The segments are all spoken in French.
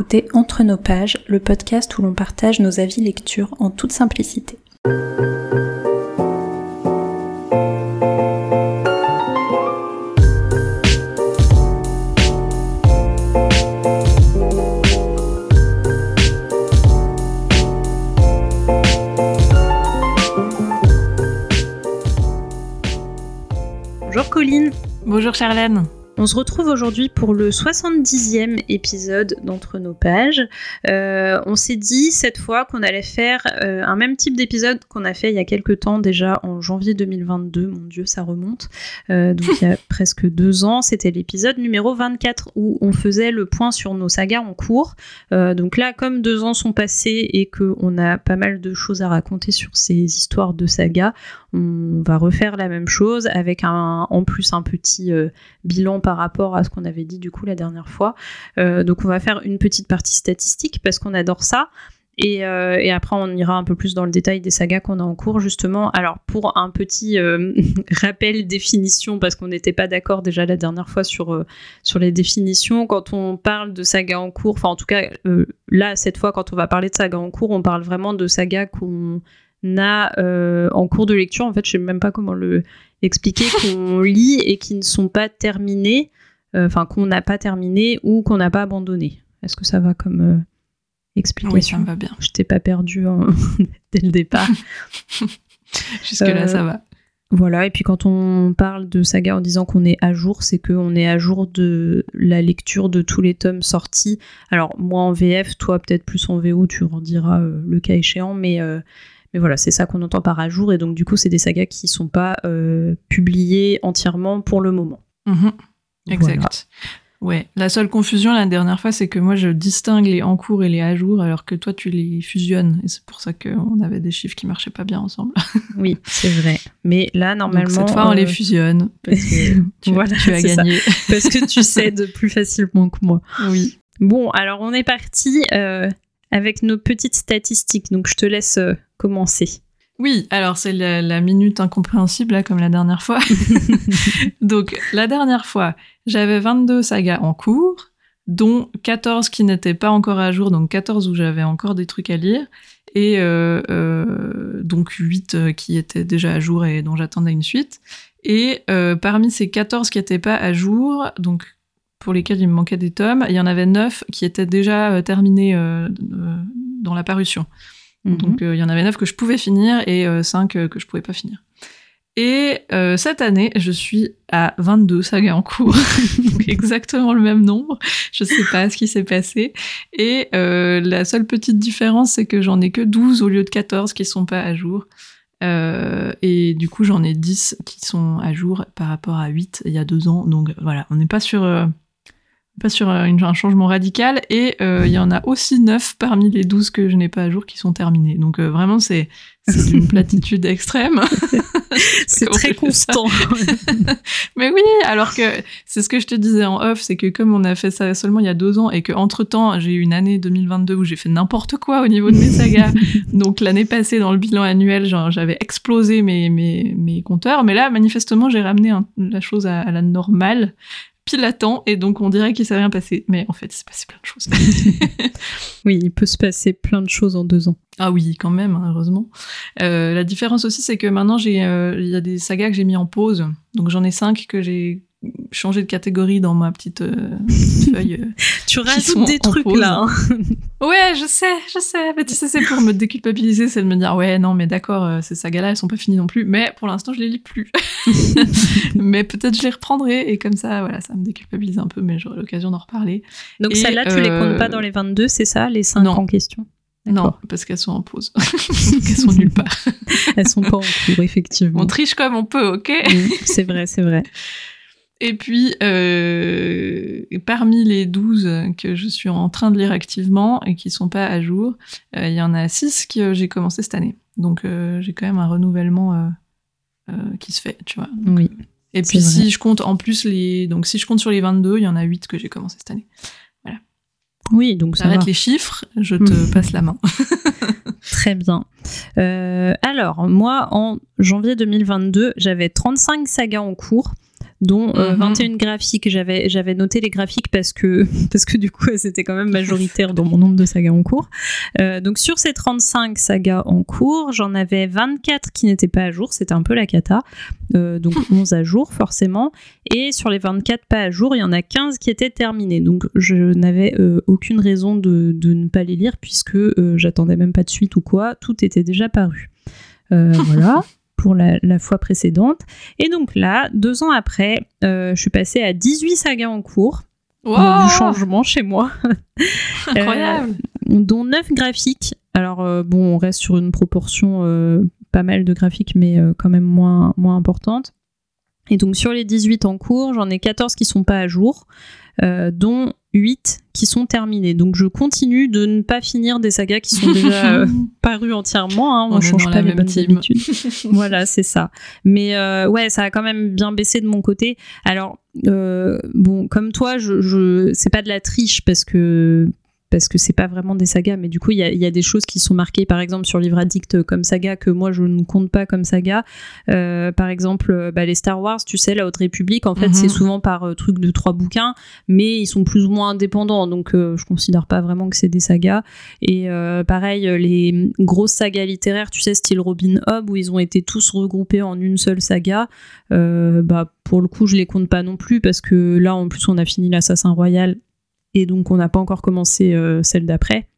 Écoutez Entre nos pages, le podcast où l'on partage nos avis lecture en toute simplicité. Bonjour Colline. Bonjour Charlène. On se retrouve aujourd'hui pour le 70e épisode d'Entre nos pages. Euh, on s'est dit cette fois qu'on allait faire euh, un même type d'épisode qu'on a fait il y a quelques temps déjà en janvier 2022. Mon Dieu, ça remonte. Euh, donc il y a presque deux ans. C'était l'épisode numéro 24 où on faisait le point sur nos sagas en cours. donc là, comme deux ans sont passés et qu'on a pas mal de choses à raconter sur ces histoires de sagas, on va refaire la même chose avec un, en plus un petit bilan par rapport à ce qu'on avait dit du coup la dernière fois. Euh, donc on va faire une petite partie statistique parce qu'on adore ça. Euh, et, après, on ira un peu plus dans le détail des sagas qu'on a en cours, justement. Alors, pour un petit euh, rappel définition, parce qu'on n'était pas d'accord déjà la dernière fois sur, sur les définitions, quand on parle de sagas en cours, enfin, en tout cas, là, cette fois, quand on va parler de sagas en cours, on parle vraiment de sagas qu'on a en cours de lecture. En fait, je sais même pas comment le expliquer qu'on lit et qui ne sont pas terminés, euh, enfin qu'on n'a pas terminé ou qu'on n'a pas abandonné. Est-ce que ça va comme euh, explication Oui, ça va bien. Je t'ai pas perdu dès le départ. Jusque-là, ça va. Voilà, et puis quand on parle de saga en disant qu'on est à jour, c'est qu'on est à jour de la lecture de tous les tomes sortis. Alors, moi en VF, toi peut-être plus en VO, tu en diras euh, le cas échéant, mais mais voilà, c'est ça qu'on entend par à jour. Et donc, du coup, c'est des sagas qui ne sont pas euh, publiées entièrement pour le moment. Mhm. Exact. Ouais, la seule confusion la dernière fois, c'est que moi je distingue les en cours et les à jour, alors que toi tu les fusionnes. Et c'est pour ça qu'on avait des chiffres qui marchaient pas bien ensemble. oui, c'est vrai. Mais là, normalement. cette fois, on les euh, fusionne. Parce que tu, voilà, tu as gagné. parce que tu cèdes plus facilement que moi. Oui. Bon, alors on est parti euh, avec nos petites statistiques. Donc je te laisse commencer oui, alors c'est la, minute incompréhensible, là, comme la dernière fois. Donc, la dernière fois, j'avais 22 sagas en cours, dont 14 qui n'étaient pas encore à jour, donc 14 où j'avais encore des trucs à lire, et euh, euh, donc 8 euh, qui étaient déjà à jour et dont j'attendais une suite. Et parmi ces 14 qui n'étaient pas à jour, donc pour lesquels il me manquait des tomes, il y en avait 9 qui étaient déjà terminés dans la parution. Donc mhm. euh, il y en avait 9 que je pouvais finir et 5 euh, que je pouvais pas finir. Et euh, cette année, je suis à 22 sagas en cours, donc exactement le même nombre. Je sais pas ce qui s'est passé. Et la seule petite différence, c'est que j'en ai que 12 au lieu de 14 qui sont pas à jour. et du coup, j'en ai 10 qui sont à jour par rapport à 8 il y a deux ans. Donc voilà, on n'est pas sur pas sur euh, un changement radical, et euh, il y en a aussi neuf parmi les douze que je n'ai pas à jour qui sont terminés. Donc euh, vraiment, c'est une platitude extrême. c'est très constant. Mais oui, alors que c'est ce que je te disais en off, c'est que comme on a fait ça seulement il y a deux ans, et que entre temps j'ai eu une année 2022 où j'ai fait n'importe quoi au niveau de mes sagas. donc l'année passée dans le bilan annuel, j'avais explosé mes, mes, mes compteurs, mais là manifestement j'ai ramené la chose à, à la normale pile et donc on dirait qu'il s'est rien passé. Mais en fait, il s'est passé plein de choses. oui, il peut se passer plein de choses en deux ans. Ah oui, quand même, hein, heureusement. Euh, la différence aussi, c'est que maintenant, j'ai, euh, il y a des sagas que j'ai mis en pause. Donc j'en ai cinq que j'ai changer de catégorie dans ma petite, euh, feuille. Euh, tu rajoutes des trucs là. Hein. ouais, je sais, je sais. Mais tu sais, c'est pour me déculpabiliser, c'est de me dire ouais, non, mais d'accord, euh, ces sagas-là, elles sont pas finies non plus. Mais pour l'instant, je les lis plus. mais peut-être je les reprendrai et comme ça, voilà, ça me déculpabilise un peu, mais j'aurai l'occasion d'en reparler. Donc celles-là, tu les comptes pas dans les 22, c'est ça, les 5 en question? Non, parce qu'elles sont en pause. Elles sont nulle part. Elles sont pas en cours, effectivement. On triche comme on peut, ok? C'est vrai, c'est vrai. Et puis, euh, parmi les 12 que je suis en train de lire activement et qui sont pas à jour, euh, il y en a 6 que j'ai commencé cette année. Donc, euh, j'ai quand même un renouvellement qui se fait, tu vois. oui. Et puis, si je compte en plus les. Donc, si je compte sur les 22, il y en a 8 que j'ai commencé cette année. Voilà. Oui, donc ça Arrête les chiffres, je te passe la main. Très bien. alors, moi, en janvier 2022, j'avais 35 sagas en cours dont euh, Mhm. 21 graphiques. J'avais, j'avais noté les graphiques parce que, parce que du coup, c'était quand même majoritaire dans mon nombre de sagas en cours. Euh, donc sur ces 35 sagas en cours, j'en avais 24 qui n'étaient pas à jour, c'était un peu la cata. Euh, donc 11 à jour forcément. Et sur les 24 pas à jour, il y en a 15 qui étaient terminés. Donc je n'avais aucune raison de, de ne pas les lire puisque j'attendais même pas de suite ou quoi. Tout était déjà paru. Voilà. Pour la, la fois précédente. Et donc là, deux ans après, euh, je suis passée à 18 sagas en cours. Wow du changement chez moi, Incroyable dont 9 graphiques. Alors euh, bon, on reste sur une proportion euh, pas mal de graphiques, mais euh, quand même moins, moins importante. Et donc sur les 18 en cours, j'en ai 14 qui sont pas à jour, euh, dont 8 qui sont terminés. Donc je continue de ne pas finir des sagas qui sont déjà euh, parues entièrement. hein. On est change pas même bonnes habitudes. voilà, c'est ça. Mais euh, ouais, ça a quand même bien baissé de mon côté. Alors, euh, bon, comme toi, je, je... c'est pas de la triche parce que parce que c'est pas vraiment des sagas, mais du coup, il y a, il y a des choses qui sont marquées, par exemple, sur Livre Addict comme saga, que moi, je ne compte pas comme saga. Euh, par exemple, euh, bah, les Star Wars, tu sais, la Haute République, en fait, Mhm. c'est souvent par euh, truc de trois bouquins, mais ils sont plus ou moins indépendants, donc euh, je considère pas vraiment que c'est des sagas. Et euh, pareil, euh, les grosses sagas littéraires, tu sais, style Robin Hood, où ils ont été tous regroupés en une seule saga, euh, bah, pour le coup, je les compte pas non plus, parce que là, en plus, on a fini l'Assassin Royal, et donc on n'a pas encore commencé euh, celle d'après.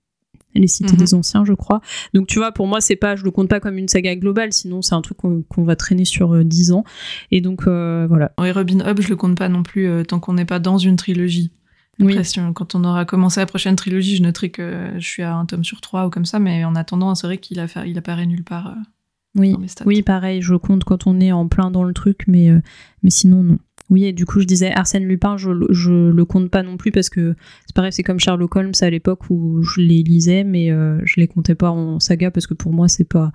Les cités Mhm. des anciens, je crois. Donc tu vois, pour moi, c'est pas, je le compte pas comme une saga globale, sinon c'est un truc qu'on qu'on va traîner sur euh, 10 ans. Et donc euh, voilà. Et Robin Hood, je le compte pas non plus euh, tant qu'on n'est pas dans une trilogie. Oui. Après, si on- quand on aura commencé la prochaine trilogie, je noterai que je suis à un tome sur trois ou comme ça, mais en attendant, c'est vrai qu'il il apparaît nulle part Oui, dans mes stats. oui, pareil, je compte quand on est en plein dans le truc, mais, mais sinon, non. Oui, et du coup, je disais Arsène Lupin, je, le- je le compte pas non plus parce que c'est pareil, c'est comme Sherlock Holmes à l'époque où je les lisais, mais euh, je les comptais pas en saga parce que pour moi, c'est pas.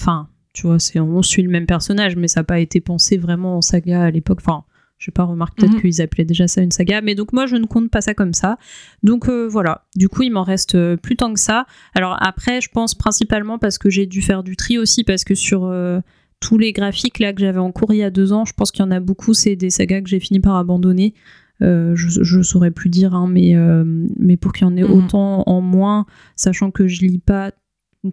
Enfin, tu vois, c'est on suit le même personnage, mais ça n'a pas été pensé vraiment en saga à l'époque. Enfin, je sais pas, remarque peut-être Mhm. qu'ils appelaient déjà ça une saga, mais donc moi, je ne compte pas ça comme ça. Donc euh, voilà, du coup, il m'en reste euh, plus tant que ça. Alors après, je pense principalement parce que j'ai dû faire du tri aussi, parce que sur euh, tous les graphiques là que j'avais en cours il y a deux ans, je pense qu'il y en a beaucoup, c'est des sagas que j'ai fini par abandonner. Euh, je, je saurais plus dire, hein, mais, euh, mais pour qu'il y en ait Mhm. autant en moins, sachant que je lis pas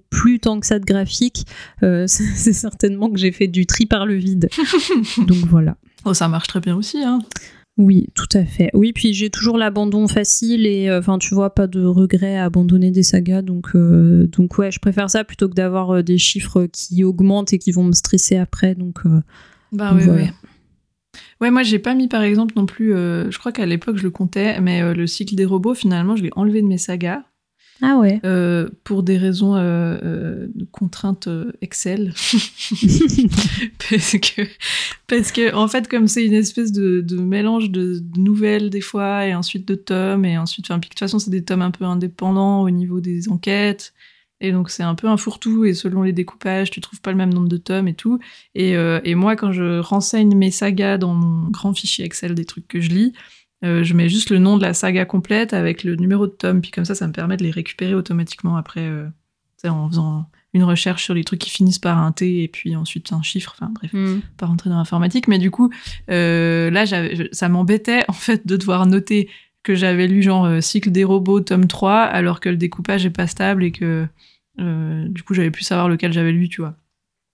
plus tant que ça de graphiques, euh, c'est c'est certainement que j'ai fait du tri par le vide. Donc voilà. Oh, ça marche très bien aussi. Hein. Oui, tout à fait. Oui, puis j'ai toujours l'abandon facile et euh, enfin tu vois pas de regret à abandonner des sagas donc euh, donc ouais, je préfère ça plutôt que d'avoir euh, des chiffres qui augmentent et qui vont me stresser après donc Bah ouais, Voilà. ouais. Ouais, moi j'ai pas mis par exemple non plus, je crois qu'à l'époque je le comptais, mais le cycle des robots finalement je l'ai enlevé de mes sagas Ah ouais. euh, pour des raisons euh, euh, de contraintes Excel. parce que, parce que en fait comme c'est une espèce de, de mélange de, nouvelles des fois et ensuite de tomes et ensuite, enfin puis de toute façon c'est des tomes un peu indépendants au niveau des enquêtes. Et donc c'est un peu un fourre-tout et selon les découpages, tu trouves pas le même nombre de tomes et tout. Et, et moi, quand je renseigne mes sagas dans mon grand fichier Excel des trucs que je lis, euh, je mets juste le nom de la saga complète avec le numéro de tome. Puis comme ça, ça me permet de les récupérer automatiquement après, euh, en faisant une recherche sur les trucs qui finissent par un T et puis ensuite un chiffre. Enfin bref, Hmm. pas rentrer dans l'informatique. Mais du coup, euh, là, ça m'embêtait en fait de devoir noter que j'avais lu genre Cycle des robots, tome 3, alors que le découpage est pas stable et que du coup, j'avais pu savoir lequel j'avais lu, tu vois.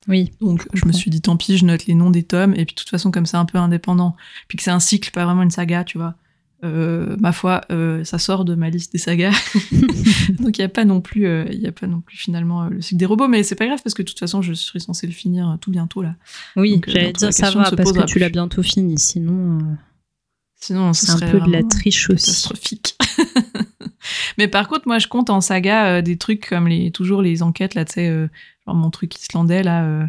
Oui. Donc je me suis dit tant pis, je note les noms des tomes et puis de toute façon comme c'est un peu indépendant, puis que c'est un cycle, pas vraiment une saga, tu vois. euh, ma foi, euh, ça sort de ma liste des sagas. Donc il y a pas non plus, euh, il y a pas non plus finalement le cycle des robots, mais c'est pas grave parce que de toute façon je suis censée le finir tout bientôt là. Oui, j'allais dire ça va parce que tu l'as bientôt fini sinon Sinon ce c'est un peu de la triche aussi. catastrophique. mais par contre moi je compte en saga euh, des trucs comme les toujours les enquêtes là, tu sais, euh, genre mon truc islandais là. euh,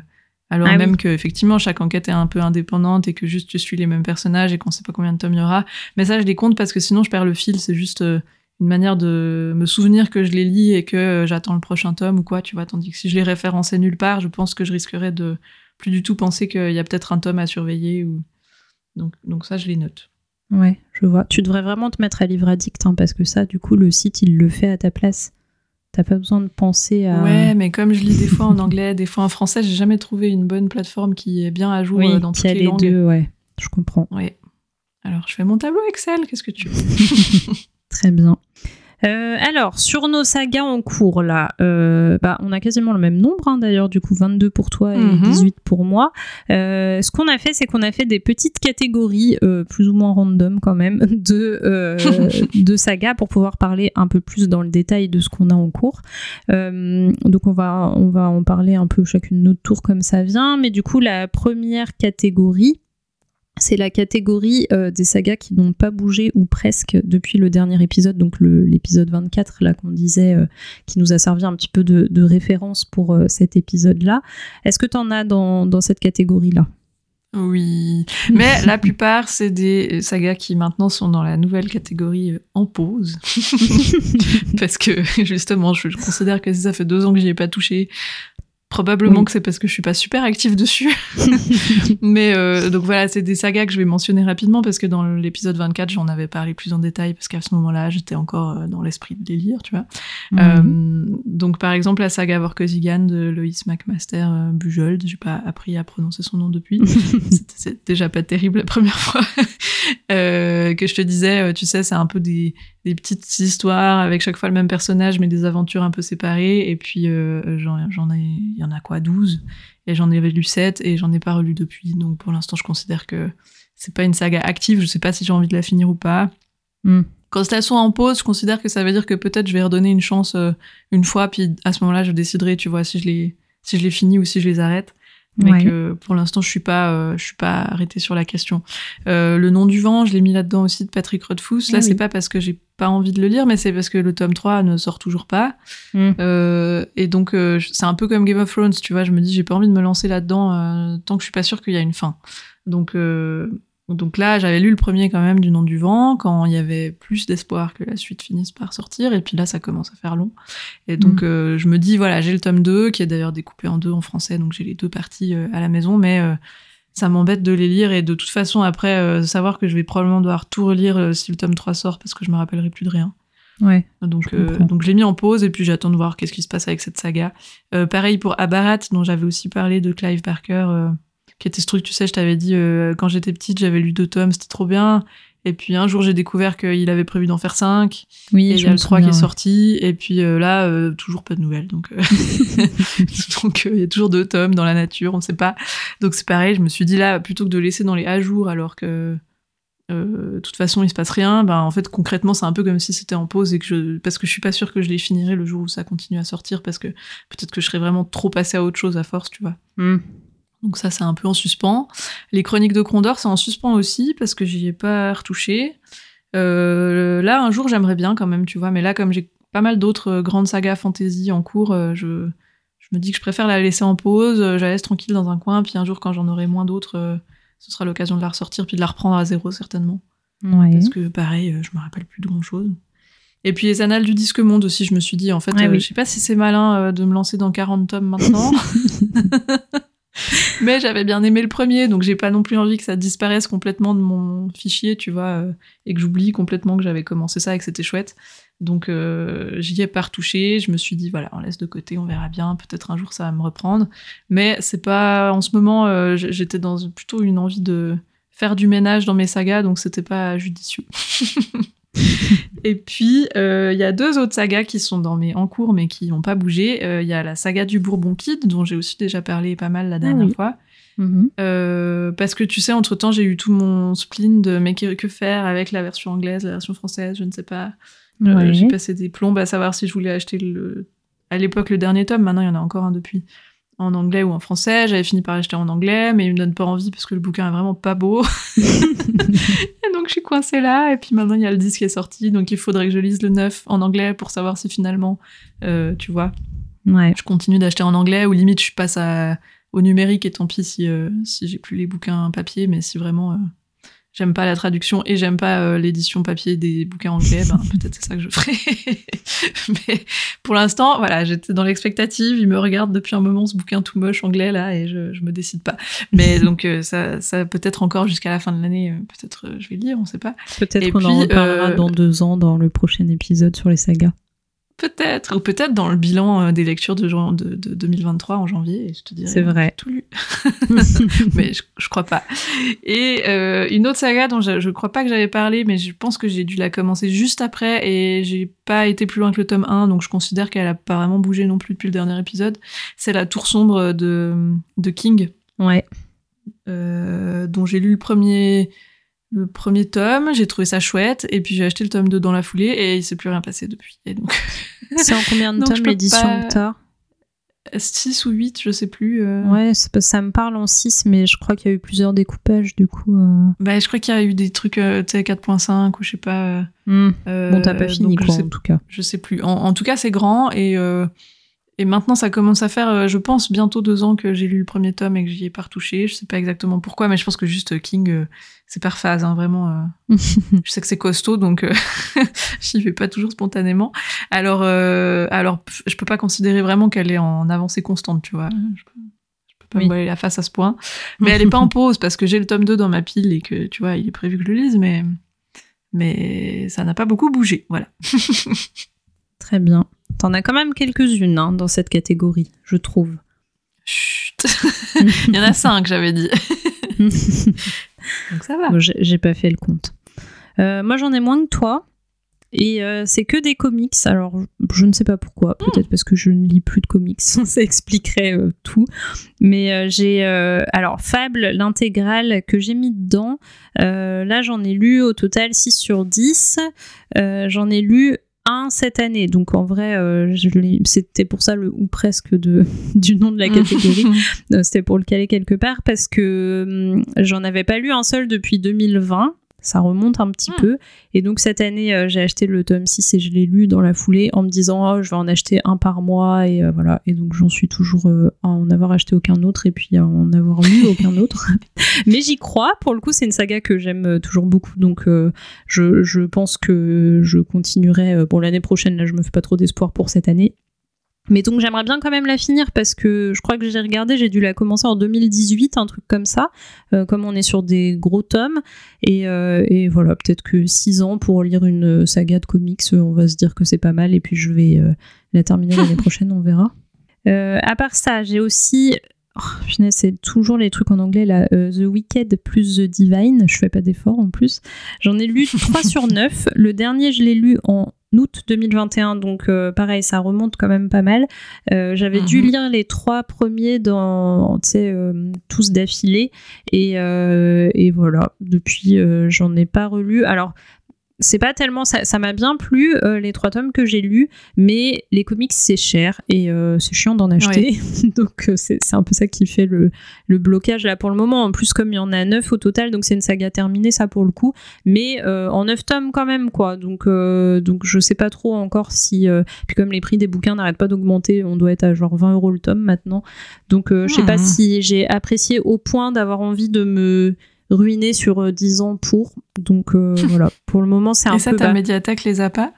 alors Ah même oui. que effectivement chaque enquête est un peu indépendante et que juste tu suis les mêmes personnages et qu'on sait pas combien de tomes il y aura. Mais ça je les compte parce que sinon je perds le fil. C'est juste euh, une manière de me souvenir que je les lis et que euh, j'attends le prochain tome ou quoi, tu vois. Tandis que si je les référençais nulle part, je pense que je risquerais de plus du tout penser qu'il y a peut-être un tome à surveiller ou donc donc ça je les note. Ouais, je vois. Tu devrais vraiment te mettre à livre addict hein, parce que ça du coup le site il le fait à ta place. T'as pas besoin de penser à Ouais, mais comme je lis des fois en anglais, des fois en français, j'ai jamais trouvé une bonne plateforme qui est bien à jour oui, euh, dans qui toutes a les, les langues. deux, ouais. je comprends. Oui. Alors, je fais mon tableau Excel, qu'est-ce que tu veux? Très bien. Euh, alors, sur nos sagas en cours, là, euh, bah, on a quasiment le même nombre, hein, d'ailleurs, du coup, 22 pour toi et Mhm. 18 pour moi. Euh, ce qu'on a fait, c'est qu'on a fait des petites catégories, euh, plus ou moins random quand même, de, euh, de sagas pour pouvoir parler un peu plus dans le détail de ce qu'on a en cours. Euh, donc, on va, on va en parler un peu chacune notre tour comme ça vient. Mais du coup, la première catégorie, c'est la catégorie euh, des sagas qui n'ont pas bougé ou presque depuis le dernier épisode, donc l'épisode 24 là qu'on disait, euh, qui nous a servi un petit peu de, de référence pour euh, cet épisode-là. Est-ce que tu en as dans, dans cette catégorie-là? Oui. Mais la plupart, c'est des sagas qui maintenant sont dans la nouvelle catégorie en pause. parce que justement, je, je considère que ça fait deux ans que j'y ai pas touché. Probablement Oui. que c'est parce que je suis pas super active dessus. Mais euh, donc voilà, c'est des sagas que je vais mentionner rapidement parce que dans l'épisode 24, j'en avais parlé plus en détail parce qu'à ce moment-là, j'étais encore euh, dans l'esprit de délire, tu vois. Euh, donc par exemple la saga Vorkosigan de Loïs McMaster Bujold, j'ai pas appris à prononcer son nom depuis, C'était- c'est déjà pas terrible la première fois. Euh, que je te disais, euh, tu sais, c'est un peu des, des petites histoires avec chaque fois le même personnage mais des aventures un peu séparées et puis euh, j'en j'en ai, il y en a quoi 12 et j'en ai lu 7 et j'en ai pas relu depuis donc pour l'instant je considère que c'est pas une saga active, je sais pas si j'ai envie de la finir ou pas. Mm. Quand elles sont en pause, je considère que ça veut dire que peut-être je vais redonner une chance euh, une fois, puis à ce moment-là, je déciderai, tu vois, si je les, si je les finis ou si je les arrête. Mais Ouais. que pour l'instant, je suis pas, euh, je suis pas arrêtée sur la question. Euh, le nom du vent, je l'ai mis là-dedans aussi de Patrick Rothfuss. Là, Ah c'est oui. pas parce que j'ai pas envie de le lire, mais c'est parce que le tome 3 ne sort toujours pas. Mm. Euh, et donc, c'est un peu comme Game of Thrones, tu vois. Je me dis, j'ai pas envie de me lancer là-dedans tant que je suis pas sûre qu'il y a une fin. Donc, donc là, j'avais lu le premier quand même du nom du vent, quand il y avait plus d'espoir que la suite finisse par sortir, et puis là, ça commence à faire long. Et donc, Mm. euh, je me dis, voilà, j'ai le tome 2, qui est d'ailleurs découpé en deux en français, donc j'ai les deux parties euh, à la maison, mais euh, ça m'embête de les lire, et de toute façon, après, savoir que je vais probablement devoir tout relire si le tome 3 sort, parce que je me rappellerai plus de rien. Ouais. Donc, Je euh, donc je l'ai mis en pause et puis j'attends de voir qu'est-ce qui se passe avec cette saga. Euh, pareil pour Abarat, dont j'avais aussi parlé de Clive Barker, euh, qui était ce truc, tu sais, je t'avais dit, euh, quand j'étais petite, j'avais lu deux tomes, c'était trop bien. Et puis un jour, j'ai découvert qu'il avait prévu d'en faire cinq. Oui, Et il y a le 3 qui est sorti. Et puis euh, là, euh, toujours pas de nouvelles. Donc, donc il y a toujours deux tomes dans la nature, on sait pas. Donc c'est pareil, je me suis dit là, plutôt que de laisser dans les à jour alors que de toute façon il se passe rien, ben en fait concrètement c'est un peu comme si c'était en pause et que je parce que je suis pas sûre que je les finirai le jour où ça continue à sortir parce que peut-être que je serais vraiment trop passée à autre chose à force, tu vois. Mm. Donc ça, c'est un peu en suspens. Les Chroniques de Crondor, c'est en suspens aussi, parce que j'y ai pas retouché. Euh, là, un jour, j'aimerais bien quand même, tu vois, mais là, comme j'ai pas mal d'autres euh, grandes sagas fantasy en cours, euh, je, je me dis que je préfère la laisser en pause, je la laisse tranquille dans un coin, puis un jour, quand j'en aurai moins d'autres, ce sera l'occasion de la ressortir, puis de la reprendre à zéro, certainement. Ouais. Parce que, pareil, je me rappelle plus de grand-chose. Et puis les annales du disque monde aussi, je me suis dit, en fait, euh, oui. je sais pas si c'est malin de me lancer dans 40 tomes maintenant. Mais j'avais bien aimé le premier, donc j'ai pas non plus envie que ça disparaisse complètement de mon fichier, tu vois, euh, et que j'oublie complètement que j'avais commencé ça et que c'était chouette. Donc euh, j'y ai pas retouché, je me suis dit, voilà, on laisse de côté, on verra bien, peut-être un jour ça va me reprendre. Mais c'est pas, en ce moment, euh, j'étais dans plutôt une envie de faire du ménage dans mes sagas, donc c'était pas judicieux. Et puis, euh, il y a deux autres sagas qui sont dans mes en cours, mais qui n'ont pas bougé. Euh, Il y a la saga du Bourbon Kid, dont j'ai aussi déjà parlé pas mal la dernière oui. fois. Mhm. Euh, parce que tu sais, entre temps, j'ai eu tout mon spleen de mais que, faire avec la version anglaise, la version française, je ne sais pas. Euh, Ouais. J'ai passé des plombes à savoir si je voulais acheter le, à l'époque le dernier tome. Maintenant, il y en a encore un depuis en anglais ou en français. J'avais fini par l'acheter en anglais, mais il me donne pas envie parce que le bouquin est vraiment pas beau. et donc, je suis coincée là. Et puis maintenant, il y a le disque qui est sorti, donc il faudrait que je lise le neuf en anglais pour savoir si finalement, euh, tu vois, Ouais. je continue d'acheter en anglais ou limite je passe à- au numérique et tant pis si, euh, si j'ai plus les bouquins papier, mais si vraiment euh, j'aime pas la traduction et j'aime pas euh, l'édition papier des bouquins anglais, ben, peut-être c'est ça que je ferai. mais pour l'instant, voilà, j'étais dans l'expectative, il me regarde depuis un moment ce bouquin tout moche anglais là et je, je me décide pas. Mais donc euh, ça, ça peut-être encore jusqu'à la fin de l'année, euh, peut-être euh, je vais lire, on sait pas. Peut-être qu'on en reparlera dans deux ans dans le prochain épisode sur les sagas. Peut-être, ou peut-être dans le bilan euh, des lectures de, de, de 2023 en janvier, je te dirais. C'est vrai. Tout lu. mais je, je, crois pas. Et euh, une autre saga dont je, je crois pas que j'avais parlé, mais je pense que j'ai dû la commencer juste après et j'ai pas été plus loin que le tome 1, donc je considère qu'elle a pas vraiment bougé non plus depuis le dernier épisode. C'est La Tour Sombre de, de King. Ouais. Euh, dont j'ai lu le premier le premier tome, j'ai trouvé ça chouette, et puis j'ai acheté le tome 2 dans la foulée, et il s'est plus rien passé depuis. Et donc... C'est en combien de tomes l'édition pas... 6 ou 8, je sais plus. Euh... Ouais, ça me parle en 6, mais je crois qu'il y a eu plusieurs découpages du coup. Euh... Bah, je crois qu'il y a eu des trucs, euh, tu sais, 4.5 ou je sais pas. Mmh. bon, t'as pas fini quoi, sais, en tout cas. Je sais plus. En, en tout cas, c'est grand et et maintenant, ça commence à faire, euh, je pense, bientôt deux ans que j'ai lu le premier tome et que j'y ai pas retouché. Je sais pas exactement pourquoi, mais je pense que juste King, euh, c'est par phase, hein, vraiment. Euh. je sais que c'est costaud, donc j'y vais pas toujours spontanément. Alors, alors, je peux pas considérer vraiment qu'elle est en avancée constante, tu vois. Je peux, peux pas oui. me voiler la face à ce point. Mais elle est pas en pause parce que j'ai le tome 2 dans ma pile et que, tu vois, il est prévu que je le lise, mais, mais ça n'a pas beaucoup bougé, voilà. Très bien. T'en as quand même quelques-unes hein, dans cette catégorie, je trouve. Chut Il y en a cinq, j'avais dit. Donc ça va. Bon, J'ai pas fait le compte. Euh, moi, j'en ai moins que toi. Et euh, c'est que des comics. Alors, je ne sais pas pourquoi. Peut-être parce que je ne lis plus de comics. Ça expliquerait euh, tout. Mais euh, j'ai. alors, Fable, l'intégrale que j'ai mis dedans. là, j'en ai lu au total 6 sur 10. j'en ai lu un cette année. Donc en vrai, euh, c'était pour ça le ou presque de, du nom de la catégorie. c'était pour le caler quelque part parce que hum, j'en avais pas lu un seul depuis 2020 ça remonte un petit Hmm. peu. Et donc cette année, euh, j'ai acheté le tome 6 et je l'ai lu dans la foulée en me disant oh, je vais en acheter un par mois et euh, voilà. Et donc j'en suis toujours euh, à en avoir acheté aucun autre et puis à en avoir lu aucun autre. Mais j'y crois. Pour le coup, c'est une saga que j'aime toujours beaucoup. Donc je, je pense que je continuerai. bon, l'année prochaine, là, je me fais pas trop d'espoir pour cette année. Mais donc j'aimerais bien quand même la finir parce que je crois que j'ai regardé, j'ai dû la commencer en 2018, un truc comme ça, euh, comme on est sur des gros tomes. Et, euh, et voilà, peut-être que 6 ans pour lire une saga de comics, euh, on va se dire que c'est pas mal et puis je vais euh, la terminer l'année prochaine, on verra. À part ça, j'ai aussi... Oh, punaise, c'est toujours les trucs en anglais là. The Wicked plus The Divine. Je fais pas d'effort en plus. J'en ai lu 3 sur 9. Le dernier, je l'ai lu en août 2021, donc euh, pareil, ça remonte quand même pas mal. Euh, J'avais dû Mhm. lire les trois premiers dans, euh, tous d'affilée, et, et voilà. Depuis, j'en ai pas relu. Alors. C'est pas tellement ça, ça m'a bien plu euh, les trois tomes que j'ai lus, mais les comics c'est cher et euh, c'est chiant d'en acheter, donc euh, c'est un peu ça qui fait le, le blocage là pour le moment. En plus comme il y en a neuf au total, donc c'est une saga terminée ça pour le coup, mais en 9 tomes quand même quoi. Donc donc je sais pas trop encore si puis comme les prix des bouquins n'arrêtent pas d'augmenter on doit être à genre 20 euros le tome maintenant. Donc je sais pas Mhm. si j'ai apprécié au point d'avoir envie de me ruiner sur euh, 10 ans pour. Donc euh, voilà. Pour le moment c'est un Et ça, peu ta bas. médiathèque les a pas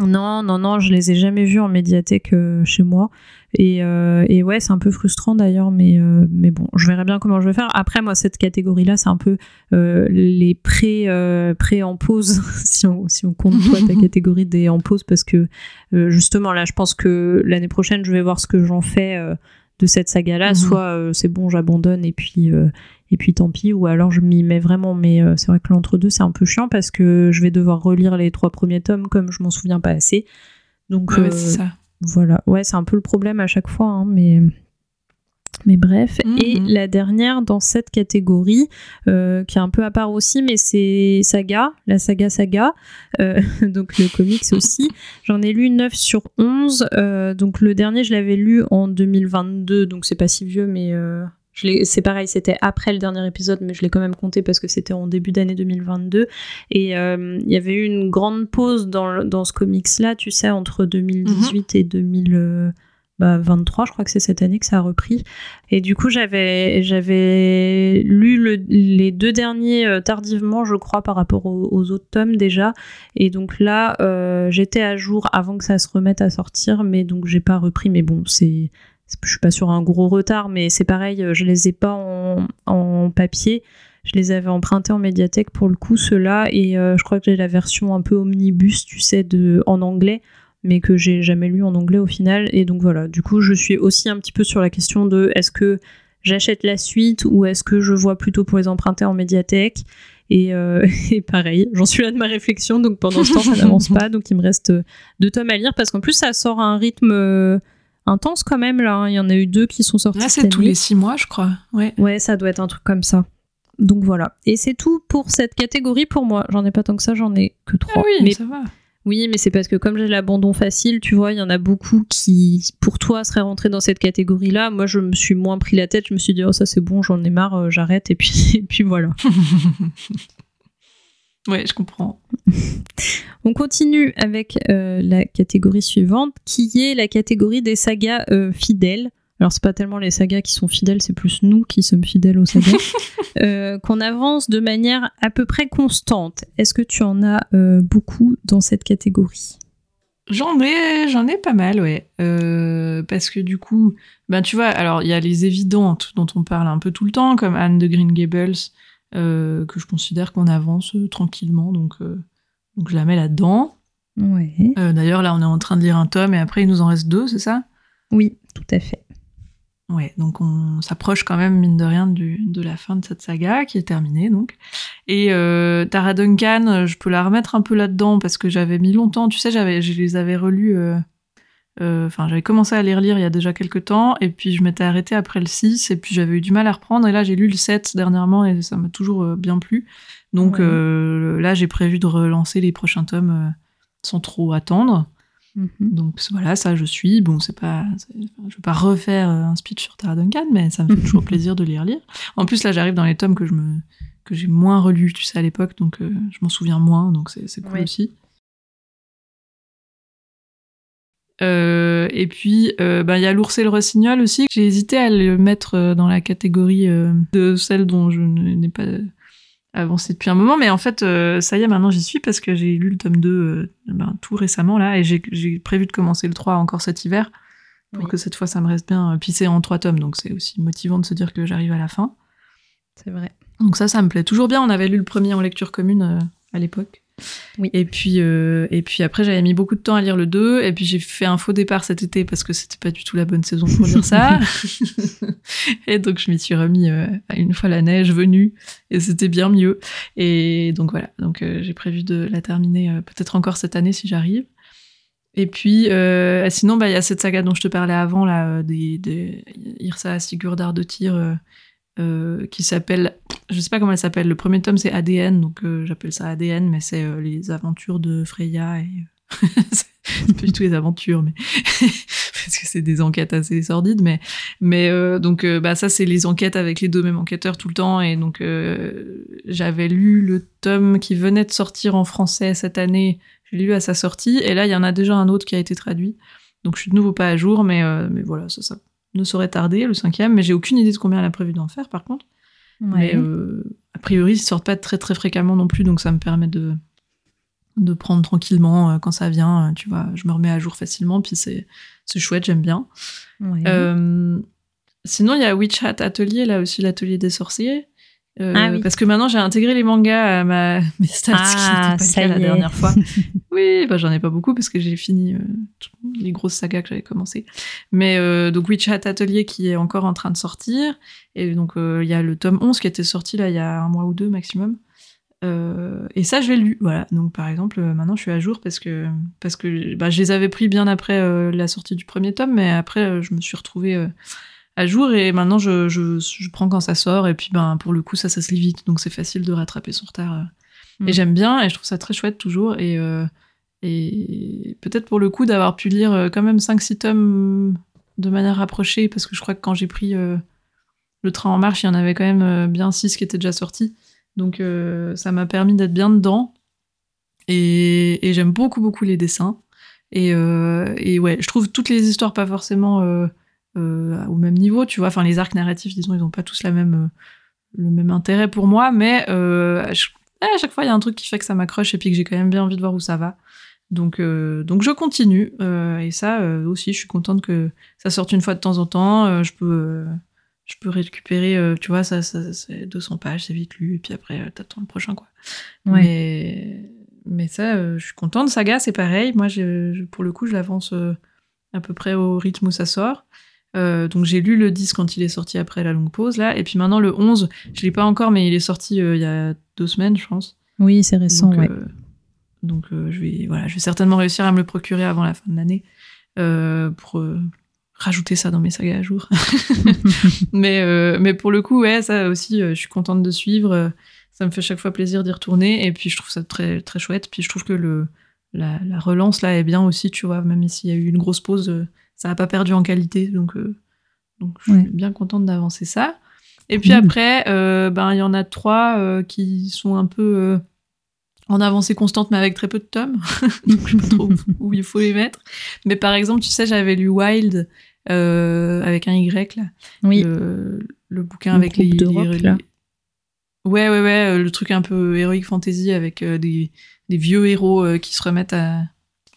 non non non je les ai jamais vus en médiathèque euh, chez moi. Et, euh, et ouais c'est un peu frustrant d'ailleurs mais euh, mais bon je verrai bien comment je vais faire. Après moi cette catégorie là c'est un peu euh, les pré euh, pré en pause si on si on compte toi ta catégorie des en pause parce que euh, justement là je pense que l'année prochaine je vais voir ce que j'en fais euh, de cette saga là Mhm. soit euh, c'est bon j'abandonne et puis euh, et puis tant pis ou alors je m'y mets vraiment mais euh, c'est vrai que l'entre deux c'est un peu chiant parce que je vais devoir relire les trois premiers tomes comme je m'en souviens pas assez donc Ouais, euh, ça. voilà, ouais, c'est un peu le problème à chaque fois, hein, mais mais bref. Mhm. Et la dernière dans cette catégorie, euh, qui est un peu à part aussi, mais c'est Saga, la saga Saga, euh, donc le comics aussi. J'en ai lu 9 sur 11, euh, donc le dernier je l'avais lu en 2022, donc c'est pas si vieux, mais c'est pareil, c'était après le dernier épisode, mais je l'ai quand même compté parce que c'était en début d'année 2022. Et euh, il y avait eu une grande pause dans, dans ce comics-là, tu sais, entre 2018 et 2023, je crois que c'est cette année que ça a repris. Et du coup, j'avais j'avais lu le- les deux derniers euh, tardivement, je crois, par rapport aux, autres tomes déjà. Et donc là, euh, j'étais à jour avant que ça se remette à sortir, mais donc j'ai pas repris. Mais bon, c'est- je suis pas sur un gros retard, mais c'est pareil, euh, je les ai pas en, en papier. Je les avais empruntés en médiathèque pour le coup, ceux-là, et euh, je crois que j'ai la version un peu omnibus, tu sais, de, en anglais. mais que j'ai jamais lu en anglais au final. Et donc voilà, du coup, je suis aussi un petit peu sur la question de est-ce que j'achète la suite ou est-ce que je vois plutôt pour les emprunter en médiathèque? Et, euh, et, pareil, j'en suis là de ma réflexion, donc pendant ce temps, ça n'avance pas. Donc il me reste deux tomes à lire parce qu'en plus, ça sort à un rythme intense quand même. Là, hein. il y en a eu deux qui sont sortis. Là, c'est tous les six mois, je crois. Ouais. ouais, ça doit être un truc comme ça. Donc voilà. Et c'est tout pour cette catégorie pour moi. J'en ai pas tant que ça, j'en ai que trois. Ah oui, mais ça va. Oui, mais c'est parce que comme j'ai l'abandon facile, tu vois, il y en a beaucoup qui, pour toi, seraient rentrés dans cette catégorie-là. Moi, je me suis moins pris la tête. Je me suis dit, oh, ça c'est bon, j'en ai marre, euh, j'arrête, et puis, et puis voilà. ouais, je comprends. On continue avec euh, la catégorie suivante, qui est la catégorie des sagas euh, fidèles. Alors c'est pas tellement les sagas qui sont fidèles, c'est plus nous qui sommes fidèles aux sagas, euh, qu'on avance de manière à peu près constante. Est-ce que tu en as beaucoup dans cette catégorie? J'en ai, j'en ai pas mal, ouais. Euh, parce que du coup, ben tu vois, alors il y a les évidentes dont on parle un peu tout le temps, comme Anne de Green Gables, que je considère qu'on avance tranquillement, donc donc je la mets là-dedans. Ouais. D'ailleurs, là, on est en train de lire un tome et après il nous en reste deux, c'est ça? Oui, tout à fait. Ouais, donc on s'approche quand même, mine de rien, du, de la fin de cette saga, qui est terminée, donc. Et euh, Tara Duncan, je peux la remettre un peu là-dedans, parce que j'avais mis longtemps, tu sais, j'avais, je les avais relus... Euh, euh, enfin, j'avais commencé à les relire il y a déjà quelques temps, et puis je m'étais arrêtée après le 6, et puis j'avais eu du mal à reprendre, et là j'ai lu le 7 dernièrement, et ça m'a toujours euh, bien plu. Donc euh, là, j'ai prévu de relancer les prochains tomes sans trop attendre. Mhm. Donc voilà, ça je suis. Bon, c'est pas, je vais pas refaire un speech sur Tara Duncan, mais ça me fait toujours plaisir de les relire. En plus là, j'arrive dans les tomes que je me, que j'ai moins relus, tu sais, à l'époque, donc euh, je m'en souviens moins, donc c'est cool aussi. Euh, et puis, euh, bah, il y a l'ours et le rossignol aussi. J'ai hésité à le mettre dans la catégorie de celles dont je n'ai pas avancé depuis un moment, mais en fait, euh, ça y est, maintenant j'y suis parce que j'ai lu le tome 2 euh, ben, tout récemment là, et j'ai prévu de commencer le 3 encore cet hiver, pour que cette fois ça me reste bien. Puis c'est en 3 tomes, donc c'est aussi motivant de se dire que j'arrive à la fin. C'est vrai. Donc ça, ça me plaît toujours bien. On avait lu le premier en lecture commune euh, à l'époque. Oui. Et puis, euh, et puis après, j'avais mis beaucoup de temps à lire le 2, et puis j'ai fait un faux départ cet été parce que c'était pas du tout la bonne saison pour lire ça. et donc, je m'y suis remis euh, une fois la neige venue, et c'était bien mieux. Et donc voilà, donc euh, j'ai prévu de la terminer peut-être encore cette année si j'arrive. Et puis, sinon, bah, il y a cette saga dont je te parlais avant, là, des, des Irsa Sigurdar de Tyr, euh, qui s'appelle, je sais pas comment elle s'appelle, le premier tome c'est ADN, donc euh, j'appelle ça ADN, mais c'est euh, les aventures de Freya et. c'est pas du tout les aventures, mais. parce que c'est des enquêtes assez sordides, mais. Mais donc, bah, ça c'est les enquêtes avec les deux mêmes enquêteurs tout le temps, et donc j'avais lu le tome qui venait de sortir en français cette année, j'ai lu à sa sortie, et là il y en a déjà un autre qui a été traduit. Donc je suis de nouveau pas à jour, mais, mais voilà, ça, ça ne saurait tarder, le cinquième, mais j'ai aucune idée de combien elle a prévu d'en faire par contre. Mais euh, a priori, ils sortent pas très très fréquemment non plus, donc ça me permet de, de prendre tranquillement euh, quand ça vient. Euh, tu vois, je me remets à jour facilement, puis c'est chouette, j'aime bien. sinon, il y a Witch Hat Atelier, là aussi l'atelier des sorciers. Ah parce que maintenant j'ai intégré les mangas à ma mes stats, ah, qui pas le cas la dernière fois. oui, bah, j'en ai pas beaucoup parce que j'ai fini les grosses sagas que j'avais commencé. Mais euh, donc Witch Hat Atelier qui est encore en train de sortir. Et donc euh, il y a le tome 11 qui était sorti là il y a un mois ou deux maximum. Euh, et ça je l'ai lu. Voilà. Donc par exemple maintenant je suis à jour parce que, parce que bah, je les avais pris bien après la sortie du premier tome, mais après je me suis retrouvée à jour et maintenant je, je, je, prends quand ça sort et puis ben pour le coup ça ça se lit vite donc c'est facile de rattraper son retard. Et mm. j'aime bien et je trouve ça très chouette toujours et et peut-être pour le coup d'avoir pu lire euh, quand même 5-6 tomes de manière rapprochée, parce que je crois que quand j'ai pris euh, le train en marche, il y en avait quand même euh, bien 6 qui étaient déjà sortis. Donc ça m'a permis d'être bien dedans. Et, j'aime beaucoup, beaucoup les dessins. Et, et, ouais, je trouve toutes les histoires pas forcément au même niveau, tu vois. Enfin, les arcs narratifs, disons, ils ont pas tous la même, le même intérêt pour moi, mais à chaque fois, il y a un truc qui fait que ça m'accroche et puis que j'ai quand même bien envie de voir où ça va. Donc, euh, donc je continue. Euh, et ça euh, aussi, je suis contente que ça sorte une fois de temps en temps. je peux, je peux récupérer, tu vois, ça, ça c'est 200 pages, c'est vite lu. Et puis après, t'attends le prochain, quoi. Mais, mais ça, je suis contente. Saga, c'est pareil. Moi, pour le coup, je l'avance à peu près au rythme où ça sort. Donc j'ai lu le 10 quand il est sorti après la longue pause là, et puis maintenant le 11, je l'ai pas encore, mais il est sorti il y a deux semaines, je pense. Oui, c'est récent, donc, ouais. donc je vais voilà, je vais certainement réussir à me le procurer avant la fin de l'année pour rajouter ça dans mes sagas à jour. mais, euh, mais pour le coup, ouais, ça aussi, euh, je suis contente de suivre. ça me fait chaque fois plaisir d'y retourner. Et puis, je trouve ça très, très chouette. Puis, je trouve que le, la, relance, là, est bien aussi, tu vois. Même s'il y a eu une grosse pause, euh, ça n'a pas perdu en qualité. Donc, donc je suis bien contente d'avancer ça. Et puis après, ben, il y en a trois qui sont un peu en avancée constante, mais avec très peu de tomes. donc, je sais pas trop où il faut les mettre. Mais par exemple, tu sais, j'avais lu Wild euh, avec un Y là. Oui. Le, bouquin avec les, de rock, là. Ouais, ouais, ouais, euh, le truc un peu héroïque fantasy avec euh, des, des, vieux héros qui se remettent à,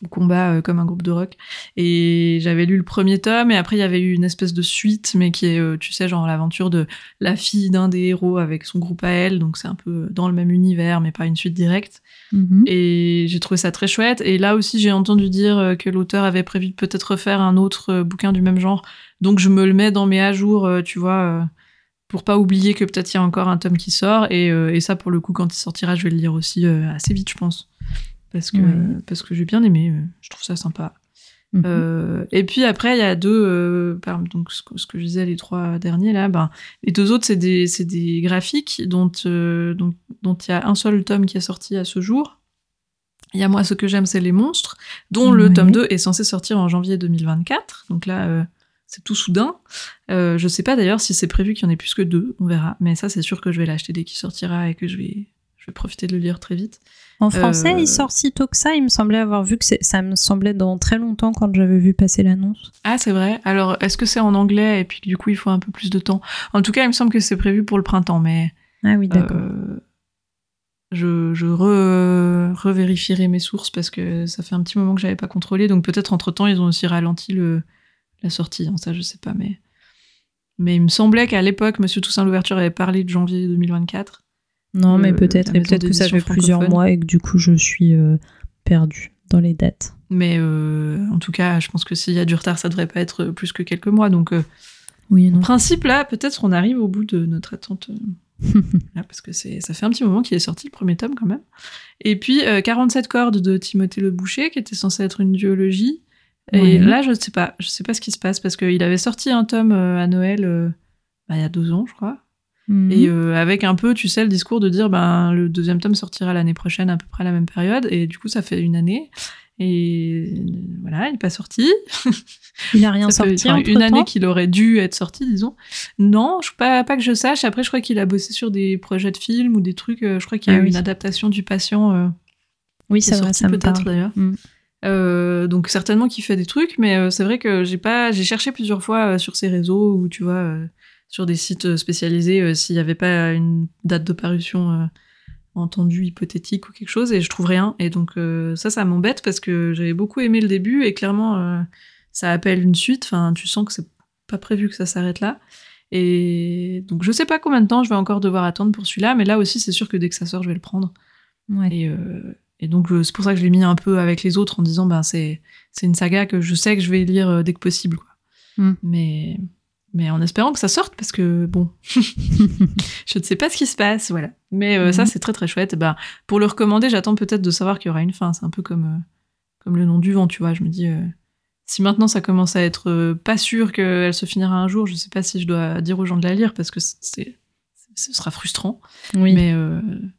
combat euh, comme un groupe de rock. Et j'avais lu le premier tome, et après il y avait eu une espèce de suite, mais qui est, euh, tu sais, genre l'aventure de la fille d'un des héros avec son groupe à elle, donc c'est un peu dans le même univers, mais pas une suite directe. Mhm. Et j'ai trouvé ça très chouette. Et là aussi, j'ai entendu dire euh, que l'auteur avait prévu peut-être refaire un autre bouquin du même genre, donc je me le mets dans mes à jour, tu vois. pour pas oublier que peut-être il y a encore un tome qui sort, et, et, ça, pour le coup, quand il sortira, je vais le lire aussi assez vite, je pense parce que, parce que j'ai bien aimé, euh, je trouve ça sympa. Mhm. Euh, et puis après, il y a deux, euh, donc ce que, je disais, les trois derniers là, ben, les deux autres, c'est des, des graphiques dont, dont, dont il y a un seul tome qui est sorti à ce jour. Il y a moi, ce que j'aime, c'est les monstres, dont le tome 2 est censé sortir en janvier 2024. Donc là, c'est tout soudain. je sais pas d'ailleurs si c'est prévu qu'il y en ait plus que deux, on verra. Mais ça, c'est sûr que je vais l'acheter dès qu'il sortira et que je vais, je vais profiter de le lire très vite. En français, il euh, sort si tôt que ça. Il me semblait avoir vu que ça me semblait dans très longtemps quand j'avais vu passer l'annonce. Ah, c'est vrai. Alors, est-ce que c'est en anglais et puis du coup, il faut un peu plus de temps? En tout cas, il me semble que c'est prévu pour le printemps, mais. Ah oui, d'accord. Euh, je, je re, revérifierai mes sources parce que ça fait un petit moment que j'avais pas contrôlé. Donc peut-être entre temps, ils ont aussi ralenti le, la sortie. Hein, ça, je sais pas, mais. Mais il me semblait qu'à l'époque, Monsieur Toussaint Louverture avait parlé de janvier 2024. Non, mais euh, peut-être. Et peut-être que ça fait plusieurs mois et que du coup, je suis euh, perdue dans les dates. Mais euh, en tout cas, je pense que s'il y a du retard, ça devrait pas être plus que quelques mois. Donc, oui non. en principe, là, peut-être on arrive au bout de notre attente. parce que c'est, ça fait un petit moment qu'il est sorti le premier tome quand même. Et puis 47 cordes de Timothée Le Boucher, qui était censé être une duologie. Et là, je ne sais pas, je sais pas ce qui se passe parce qu'il avait sorti un tome à Noël bah, il y a deux ans, je crois. Mhm. Et euh, avec un peu, tu sais, le discours de dire, ben, le deuxième tome sortira l'année prochaine à peu près à la même période. Et du coup, ça fait une année. Et voilà, il n'est pas sorti. Il n'a rien sorti. une année qu'il aurait dû être sorti, disons. Non, je, pas, pas que je sache. Après, je crois qu'il a bossé sur des projets de films ou des trucs. Euh, je crois qu'il y a ah eu une adaptation du patient. Euh, oui, c'est vrai, ça peut-être d'ailleurs. Mm. donc certainement qu'il fait des trucs, mais c'est vrai que j'ai pas, j'ai cherché plusieurs fois sur ses réseaux où tu vois sur des sites euh, spécialisés euh, s'il n'y avait pas une date de parution euh, entendue hypothétique ou quelque chose et je trouve rien. Et donc ça ça m'embête parce que j'avais beaucoup aimé le début et clairement ça appelle une suite. Enfin tu sens que c'est pas prévu que ça s'arrête là. Et donc je sais pas combien de temps je vais encore devoir attendre pour celui-là mais là aussi c'est sûr que dès que ça sort je vais le prendre. Et, et, donc c'est pour ça que je l'ai mis un peu avec les autres en disant ben c'est c'est une saga que je sais que je vais lire dès que possible quoi. Mm. mais mais en espérant que ça sorte parce que bon, je ne sais pas ce qui se passe, voilà. Mais euh, ça, mhm. c'est très très chouette. Bah, pour le recommander, j'attends peut-être de savoir qu'il y aura une fin. C'est un peu comme, euh, comme le nom du vent, tu vois. Je me dis, euh, si maintenant ça commence à être pas sûr qu'elle se finira un jour, je ne sais pas si je dois dire aux gens de la lire parce que c'est, ce sera frustrant. Oui. Mais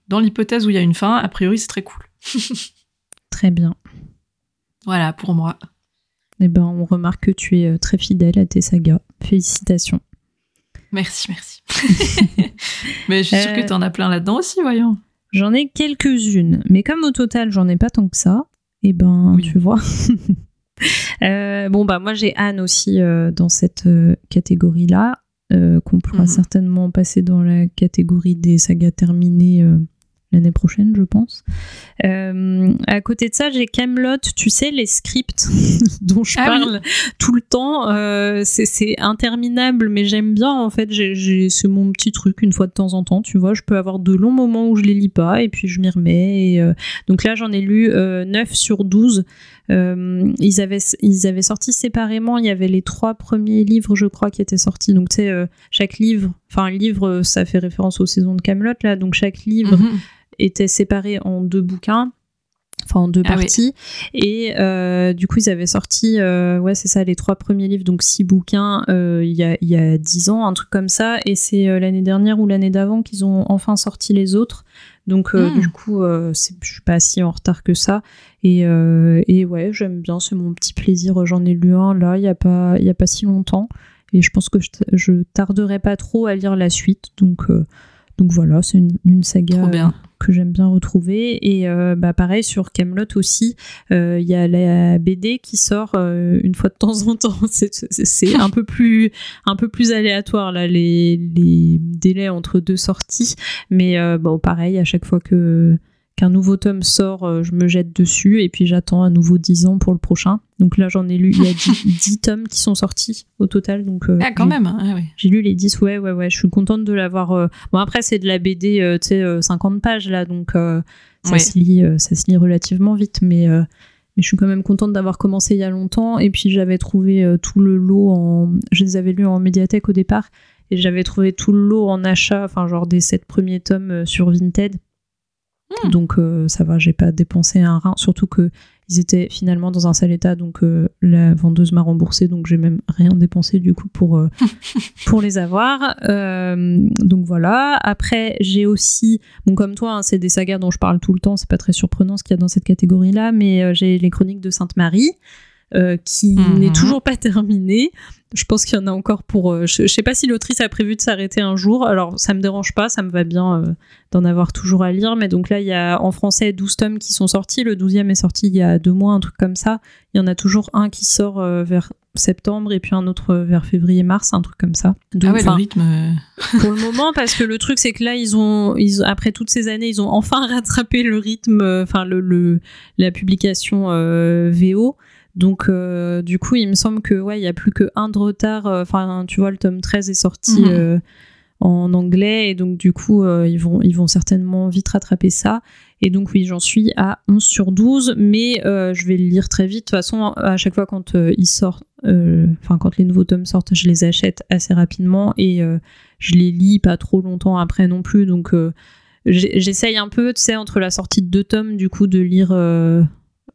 dans l'hypothèse où il y a une fin, a priori, c'est très cool. très bien. Voilà, pour moi. Eh ben, on remarque que tu es très fidèle à tes sagas. Félicitations. Merci, merci. mais je suis sûre que euh, tu en as plein là-dedans aussi, voyons. J'en ai quelques-unes, mais comme au total, j'en ai pas tant que ça, et eh ben, tu vois. Euh, bon, bah, moi, j'ai Anne aussi euh, dans cette catégorie-là, qu'on pourra mhm. certainement passer dans la catégorie des sagas terminées l'année prochaine, je pense. Euh, à côté de ça, j'ai Camelot, tu sais, les scripts dont je Ah parle tout le temps. euh, c'est- interminable, mais j'aime bien, en fait. C'est mon petit truc, une fois de temps en temps, tu vois. Je peux avoir de longs moments où je les lis pas, et puis je m'y remets. Et, euh, donc là, j'en ai lu euh, 9 sur 12. Euh, ils, avaient, ils avaient sorti séparément, il y avait les trois premiers livres, je crois, qui étaient sortis. Donc, tu sais, chaque livre, enfin, livre, ça fait référence aux saisons de Camelot, là. Donc, chaque livre Mhm. Était séparé en deux bouquins. Enfin, en deux Ah oui. parties. Et euh, du coup, ils avaient sorti, euh, ouais, c'est ça, les trois premiers livres, donc six bouquins, euh, il y, a, y a dix ans, un truc comme ça. Et c'est l'année dernière ou l'année d'avant qu'ils ont enfin sorti les autres. Donc, Hmm. du coup, je suis pas si en retard que ça. Et, et ouais, j'aime bien, c'est mon petit plaisir. J'en ai lu un là, il y a pas, y a pas si longtemps. Et je pense que je, je tarderai pas trop à lire la suite. Donc, donc voilà, c'est une, une saga que j'aime bien retrouver. Et euh, bah, pareil, sur Camelot aussi, euh, il y a la BD qui sort euh, une fois de temps en temps. C'est- un, peu plus, un peu plus aléatoire, là, les, les délais entre deux sorties. Mais bon, pareil, à chaque fois que qu'un nouveau tome sort, euh, je me jette dessus et puis j'attends à nouveau 10 ans pour le prochain. Donc là, j'en ai lu, il y a 10, 10 tomes qui sont sortis au total. Donc, euh, Ah, quand même. Ah, oui. j'ai lu les 10, ouais, ouais, ouais. Je suis contente de l'avoir. euh, Bon, après, c'est de la BD, tu sais, euh, 50 pages, là, donc ça, Ouais. se lit, ça se lit relativement vite, mais, mais je suis quand même contente d'avoir commencé il y a longtemps. Et puis, j'avais trouvé tout le lot en. Je les avais lus en médiathèque au départ, et j'avais trouvé tout le lot en achat, enfin, genre des 7 premiers tomes sur Vinted. Hmm. Donc, euh, ça va, j'ai pas dépensé un rein, surtout que. Ils étaient finalement dans un sale état, donc euh, la vendeuse m'a remboursé, donc j'ai même rien dépensé du coup pour, euh, pour les avoir. Euh, donc voilà. Après, j'ai aussi, bon comme toi, hein, c'est des sagas dont je parle tout le temps, c'est pas très surprenant ce qu'il y a dans cette catégorie-là, mais euh, j'ai les Chroniques de Sainte Marie. Euh, qui Mhm. n'est toujours pas terminée. Je pense qu'il y en a encore pour. euh, je, je sais pas si l'autrice a prévu de s'arrêter un jour. Alors ça me dérange pas, ça me va bien euh, d'en avoir toujours à lire. Mais donc là, il y a en français 12 tomes qui sont sortis. Le 12e est sorti il y a deux mois, un truc comme ça. Il y en a toujours un qui sort vers septembre et puis un autre vers février-mars, un truc comme ça. Donc, Ah ouais, le rythme. pour le moment parce que le truc c'est que là ils ont ils, après toutes ces années ils ont enfin rattrapé le rythme enfin le, le la publication euh, VO donc euh, du coup il me semble que ouais il y a plus que un de retard euh, enfin tu vois le tome 13 est sorti Mhm. euh, en anglais. Et donc du coup euh, ils vont ils vont certainement vite rattraper ça. Et donc oui j'en suis à 11 sur 12 mais euh, je vais le lire très vite. De toute façon à chaque fois quand euh, il sort euh, enfin quand les nouveaux tomes sortent je les achète assez rapidement. Et je les lis pas trop longtemps après non plus. Donc j'essaye un peu tu sais entre la sortie de deux tomes du coup de lire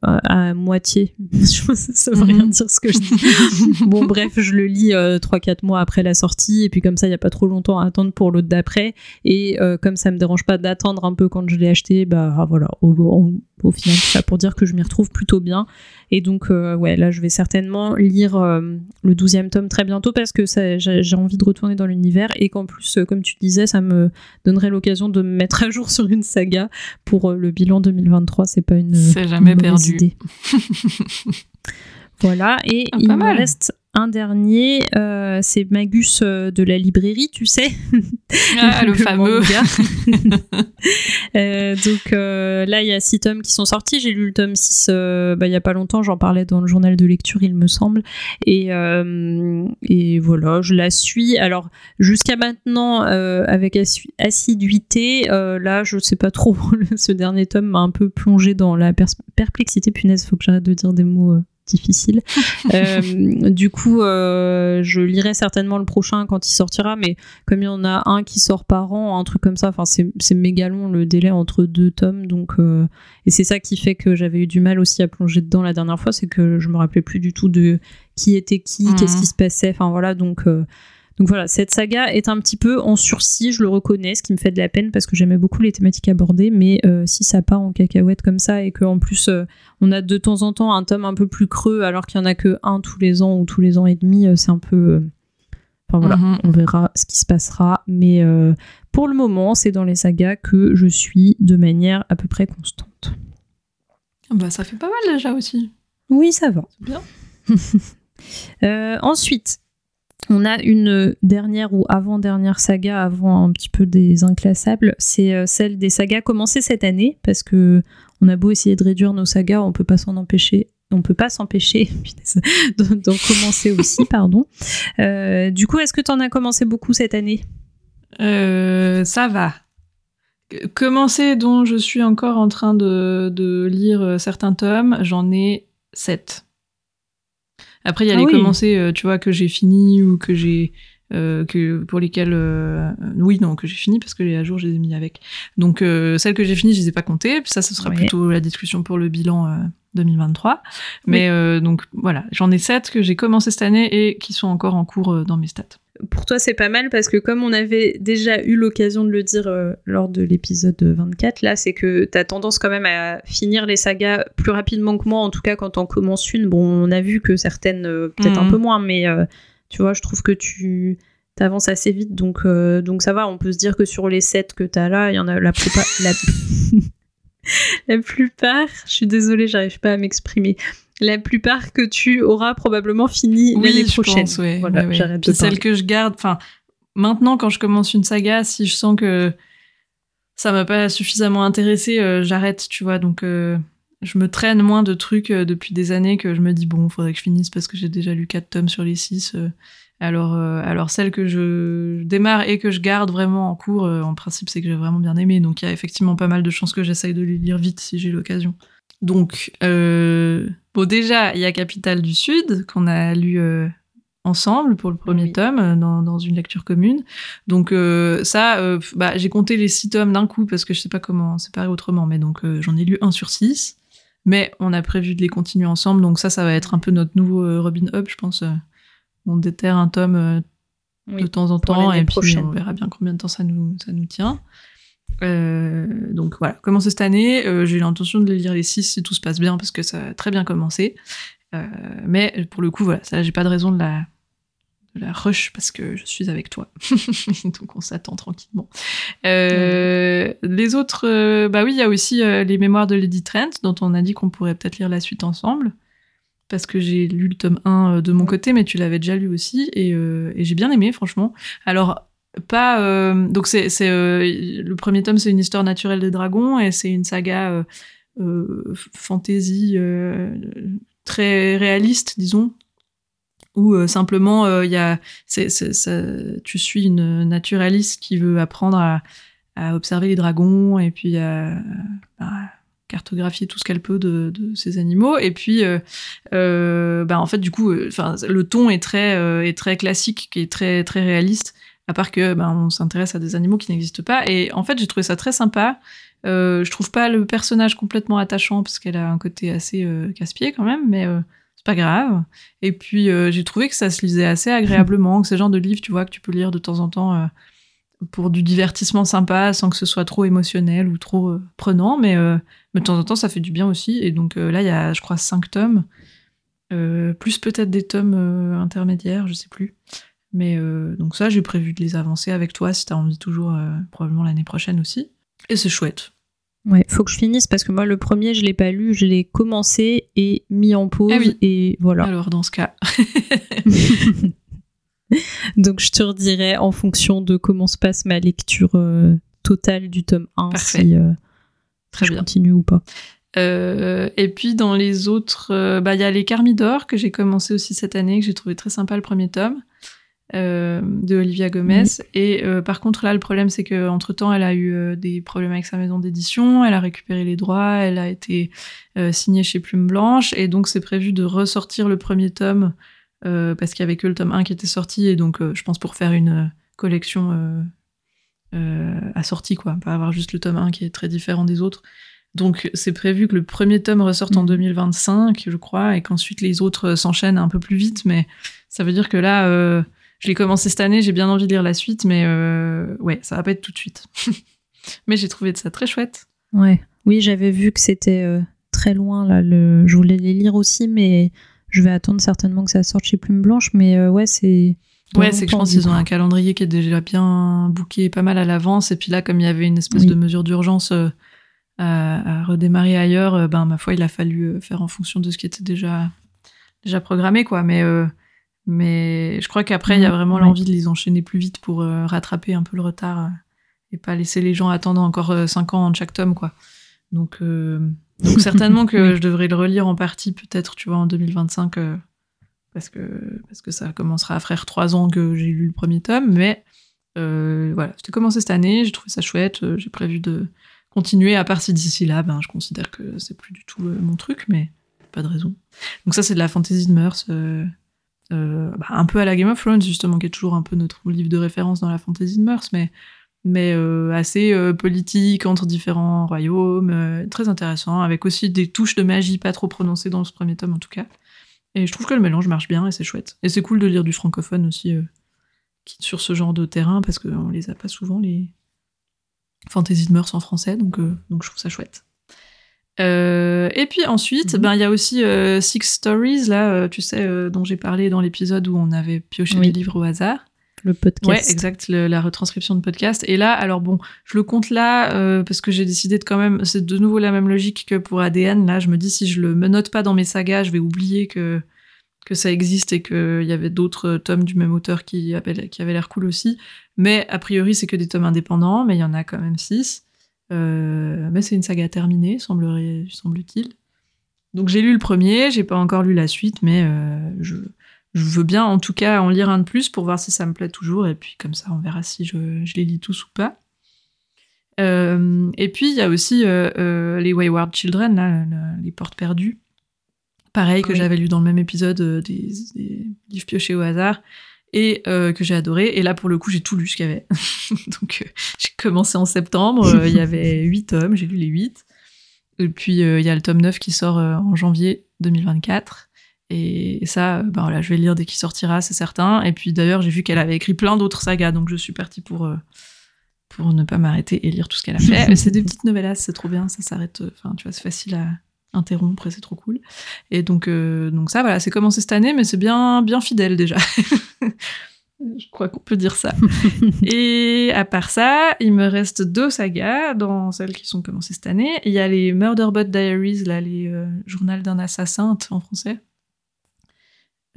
à, moitié. Je- ça veut rien Mhm. dire ce que je dis. Bon bref je le lis 3-4 mois après la sortie et puis comme ça il y a pas trop longtemps à attendre pour l'autre d'après. Et euh, comme ça me dérange pas d'attendre un peu quand je l'ai acheté bah voilà. Au, au- au final ça pour dire que je m'y retrouve plutôt bien. Et donc euh, ouais là je vais certainement lire euh, le 12e tome très bientôt parce que j'ai envie de retourner dans l'univers et qu'en plus euh, comme tu disais ça me donnerait l'occasion de me mettre à jour sur une saga pour euh, le bilan 2023 c'est pas une C'est jamais une perdu. voilà, et Ah, il pas me mal. reste un dernier, euh, c'est Magus euh, de la librairie, tu sais. Ah, le fameux. Euh, donc euh, là, il y a six tomes qui sont sortis. J'ai lu le tome 6 euh, bah, il y a pas longtemps, j'en parlais dans le journal de lecture, il me semble. Et, et voilà, je la suis. Alors, jusqu'à maintenant, avec assiduité, là, je sais pas trop. Ce dernier tome m'a un peu plongé dans la perplexité. Punaise, faut que j'arrête de dire des mots. Difficiles. Euh, du coup, euh, je lirai certainement le prochain quand il sortira, mais comme il y en a un qui sort par an, un truc comme ça, enfin c'est c'est méga long le délai entre deux tomes, donc euh, et c'est ça qui fait que j'avais eu du mal aussi à plonger dedans la dernière fois, c'est que je me rappelais plus du tout de qui était qui, Mhm. qu'est-ce qui se passait, enfin voilà, donc donc voilà, cette saga est un petit peu en sursis, je le reconnais, ce qui me fait de la peine parce que j'aimais beaucoup les thématiques abordées, mais euh, si ça part en cacahuète comme ça et qu'en plus euh, on a de temps en temps un tome un peu plus creux alors qu'il y en a que un tous les ans ou tous les ans et demi, euh, c'est un peu... Enfin voilà, Mhm. on verra ce qui se passera, mais euh, pour le moment, c'est dans les sagas que je suis de manière à peu près constante. Bah, ça fait pas mal déjà aussi. Oui, ça va. C'est bien. Ensuite, On a une dernière ou avant-dernière saga, avant un petit peu des inclassables, c'est euh, celle des sagas commencées cette année, parce que on a beau essayer de réduire nos sagas, on peut pas s'en empêcher. On peut pas s'empêcher d'en commencer aussi, pardon. Euh, du coup, est-ce que tu en as commencé beaucoup cette année? Euh, Ça va. Commencer dont je suis encore en train de, de lire certains tomes, j'en ai sept. Après, il y a ah les commencés, euh, tu vois, que j'ai fini ou que j'ai. Euh, que pour lesquels euh, oui non que j'ai fini parce que les à jour je les ai mis avec. Donc celles que j'ai fini je les ai pas comptées. Ça ce sera plutôt la discussion pour le bilan 2023 mais donc voilà. J'en ai sept que j'ai commencé cette année et qui sont encore en cours dans mes stats pour toi, c'est pas mal parce que comme on avait déjà eu l'occasion de le dire euh, lors de l'épisode 24, là, c'est que tu as tendance quand même à finir les sagas plus rapidement que moi, en tout cas quand on commence une. Bon, on a vu que certaines, euh, peut-être un mhm. peu moins, mais euh, tu vois, je trouve que tu avances assez vite, donc, donc ça va. On peut se dire que sur les 7 que tu as là, il y en a la plupart. la... la plupart, je suis désolée, j'arrive pas à m'exprimer la plupart que tu auras probablement fini l'année prochaine. Pense, ouais, voilà, celle que je garde, enfin, maintenant quand je commence une saga, si je sens que ça m'a pas suffisamment intéressé, euh, j'arrête, tu vois. Donc, euh, je me traîne moins de trucs euh, depuis des années que je me dis bon, faudrait que je finisse parce que j'ai déjà lu 4 tomes sur les 6. alors, alors celle que je démarre et que je garde vraiment en cours, en principe, c'est que j'ai vraiment bien aimé. Donc, il y a effectivement pas mal de chances que j'essaye de les lire vite si j'ai l'occasion. Donc, euh, bon, déjà, il y a Capitale du Sud, qu'on a lu euh, ensemble pour le premier tome, euh, dans, une lecture commune. Donc, ça, bah, j'ai compté les six tomes d'un coup, parce que je sais pas comment séparer autrement, mais donc j'en ai lu un sur six. Mais on a prévu de les continuer ensemble, donc ça, ça va être un peu notre nouveau Robin Hood, je pense. on déterre un tome de temps en temps, et puis on verra bien combien de temps ça nous, ça nous tient. Euh, donc voilà, commencer cette année. Euh, j'ai l'intention de les lire les 6 si tout se passe bien parce que ça a très bien commencé. Euh, mais pour le coup, voilà, ça, j'ai pas de raison de la, de la rush parce que je suis avec toi. donc on s'attend tranquillement. Les autres, bah oui, il y a aussi les mémoires de Lady Trent dont on a dit qu'on pourrait peut-être lire la suite ensemble. Parce que j'ai lu le tome 1 de mon côté, mais tu l'avais déjà lu aussi, et, et j'ai bien aimé, franchement. Alors, euh, donc c'est euh, le premier tome c'est une histoire naturelle des dragons et c'est une saga euh, fantasy très réaliste disons où simplement il y a tu suis une naturaliste qui veut apprendre à, observer les dragons et puis à, cartographier tout ce qu'elle peut de, ces animaux et puis bah en fait du coup le ton est très classique qui est très réaliste à part que ben, on s'intéresse à des animaux qui n'existent pas. Et en fait, j'ai trouvé ça très sympa. Euh, je trouve pas le personnage complètement attachant parce qu'elle a un côté assez euh, casse-pied quand même, mais euh, c'est pas grave. Et puis euh, j'ai trouvé que ça se lisait assez agréablement, que le genre de livre, tu vois, que tu peux lire de temps en temps euh, pour du divertissement sympa, sans que ce soit trop émotionnel ou trop prenant, mais, mais, de temps en temps ça fait du bien aussi. Et donc là, il y a, je crois, cinq tomes, plus peut-être des tomes intermédiaires, je sais plus. Mais euh, donc ça, j'ai prévu de les avancer avec toi si t'as envie toujours, euh, probablement l'année prochaine aussi. Et c'est chouette. Ouais, faut que je finisse parce que moi, le premier, je l'ai pas lu, je l'ai commencé et mis en pause. Ah oui. Et voilà. Alors, dans ce cas. donc, je te redirai en fonction de comment se passe ma lecture euh, totale du tome 1, si Très je continue ou pas. et puis dans les autres, bah, il y a les Carmidor que j'ai commencé aussi cette année, que j'ai trouvé très sympa le premier tome. Euh, de Olivia Gomez. Et euh, par contre, là, le problème, c'est qu'entre temps, elle a eu euh, des problèmes avec sa maison d'édition, elle a récupéré les droits, elle a été signée chez Plume Blanche, et donc c'est prévu de ressortir le premier tome, parce qu'il y avait que le tome 1 qui était sorti, et donc je pense pour faire une collection assortie, quoi, pas avoir juste le tome 1 qui est très différent des autres. Donc c'est prévu que le premier tome ressorte en 2025, mm. je crois, et qu'ensuite les autres s'enchaînent un peu plus vite, mais ça veut dire que là je l'ai commencé cette année, j'ai bien envie de lire la suite, mais euh, ouais, ça va pas être tout de suite. mais j'ai trouvé ça très chouette. Ouais, oui, j'avais vu que c'était euh, très loin là. Le... Je voulais les lire aussi, mais je vais attendre certainement que ça sorte chez Plume Blanche. Mais euh, ouais, c'est Ouais, c'est que je pense qu'ils ont un calendrier qui est déjà bien booké pas mal à l'avance. Et puis là, comme il y avait une espèce de mesure d'urgence à, redémarrer ailleurs, ben ma foi, il a fallu faire en fonction de ce qui était déjà déjà programmé, quoi. Mais Mais je crois qu'après, il y a Mhm, vraiment ouais. l'envie de les enchaîner plus vite pour euh, rattraper un peu le retard euh, et pas laisser les gens attendre encore 5 ans en chaque tome, quoi. Donc, euh, donc certainement que Oui. je devrais le relire en partie, peut-être, tu vois, en 2025, euh, parce, que, parce que ça commencera à faire 3 ans que j'ai lu le premier tome, mais euh, voilà, c'était commencé cette année, j'ai trouvé ça chouette, euh, j'ai prévu de continuer, à part si d'ici là, ben, je considère que c'est plus du tout euh, mon truc, mais pas de raison. Donc ça, c'est de la fantasy de mœurs, euh, bah, un peu à la Game of Thrones, justement, qui est toujours un peu notre livre de référence dans la fantasy de mœurs, mais, euh, assez euh, politique entre différents royaumes, très intéressant, avec aussi des touches de magie pas trop prononcées dans ce premier tome en tout cas. Et je trouve que le mélange marche bien et c'est chouette. Et c'est cool de lire du francophone aussi sur ce genre de terrain, parce qu'on les a pas souvent, les fantasy de mœurs en français, donc, donc je trouve ça chouette. Euh, et puis ensuite, Mhm. ben il y a aussi euh, Six Stories là, euh, tu sais, dont j'ai parlé dans l'épisode où on avait pioché Oui. des livres au hasard. Le podcast. Ouais, exact, le- la retranscription de podcast. Et là, alors bon, je le compte là parce que j'ai décidé de quand même, c'est de nouveau la même logique que pour ADN. Là, je me dis si je le me note pas dans mes sagas, je vais oublier que que ça existe et qu'il y avait d'autres tomes du même auteur qui, qui avaient l'air cool aussi. Mais a priori, c'est que des tomes indépendants, mais il y en a quand même six. Euh, mais c'est une saga terminée, semblerait- semble-t-il. Donc j'ai lu le premier, j'ai pas encore lu la suite, mais euh, je, je veux bien en tout cas en lire un de plus pour voir si ça me plaît toujours, et puis comme ça on verra si je, je les lis tous ou pas. Euh, et puis il y a aussi euh, euh, les Wayward Children, là, le- les portes perdues. Pareil que Oui. j'avais lu dans le même épisode des, des livres piochés au hasard et euh, que j'ai adoré. Et là pour le coup j'ai tout lu ce qu'il y avait. Donc euh, j'ai commencé en septembre, euh, il y avait huit tomes, j'ai lu les huit. Et puis il y a le tome 9 qui sort en janvier 2024. Et ça, ben voilà, je vais le lire dès qu'il sortira, c'est certain. Et puis d'ailleurs, j'ai vu qu'elle avait écrit plein d'autres sagas, donc je suis partie pour, pour ne pas m'arrêter et lire tout ce qu'elle a fait. c'est des petites novellas, c'est trop bien, ça s'arrête. Enfin, tu vois, c'est facile à interrompre et c'est trop cool. Et donc, euh, donc ça, voilà, c'est commencé cette année, mais c'est bien, bien fidèle déjà. je crois qu'on peut dire ça. et à part ça, il me reste deux sagas dans celles qui sont commencées cette année. Il y a les Murderbot Diaries, là, les euh, journaux d'un assassin en français.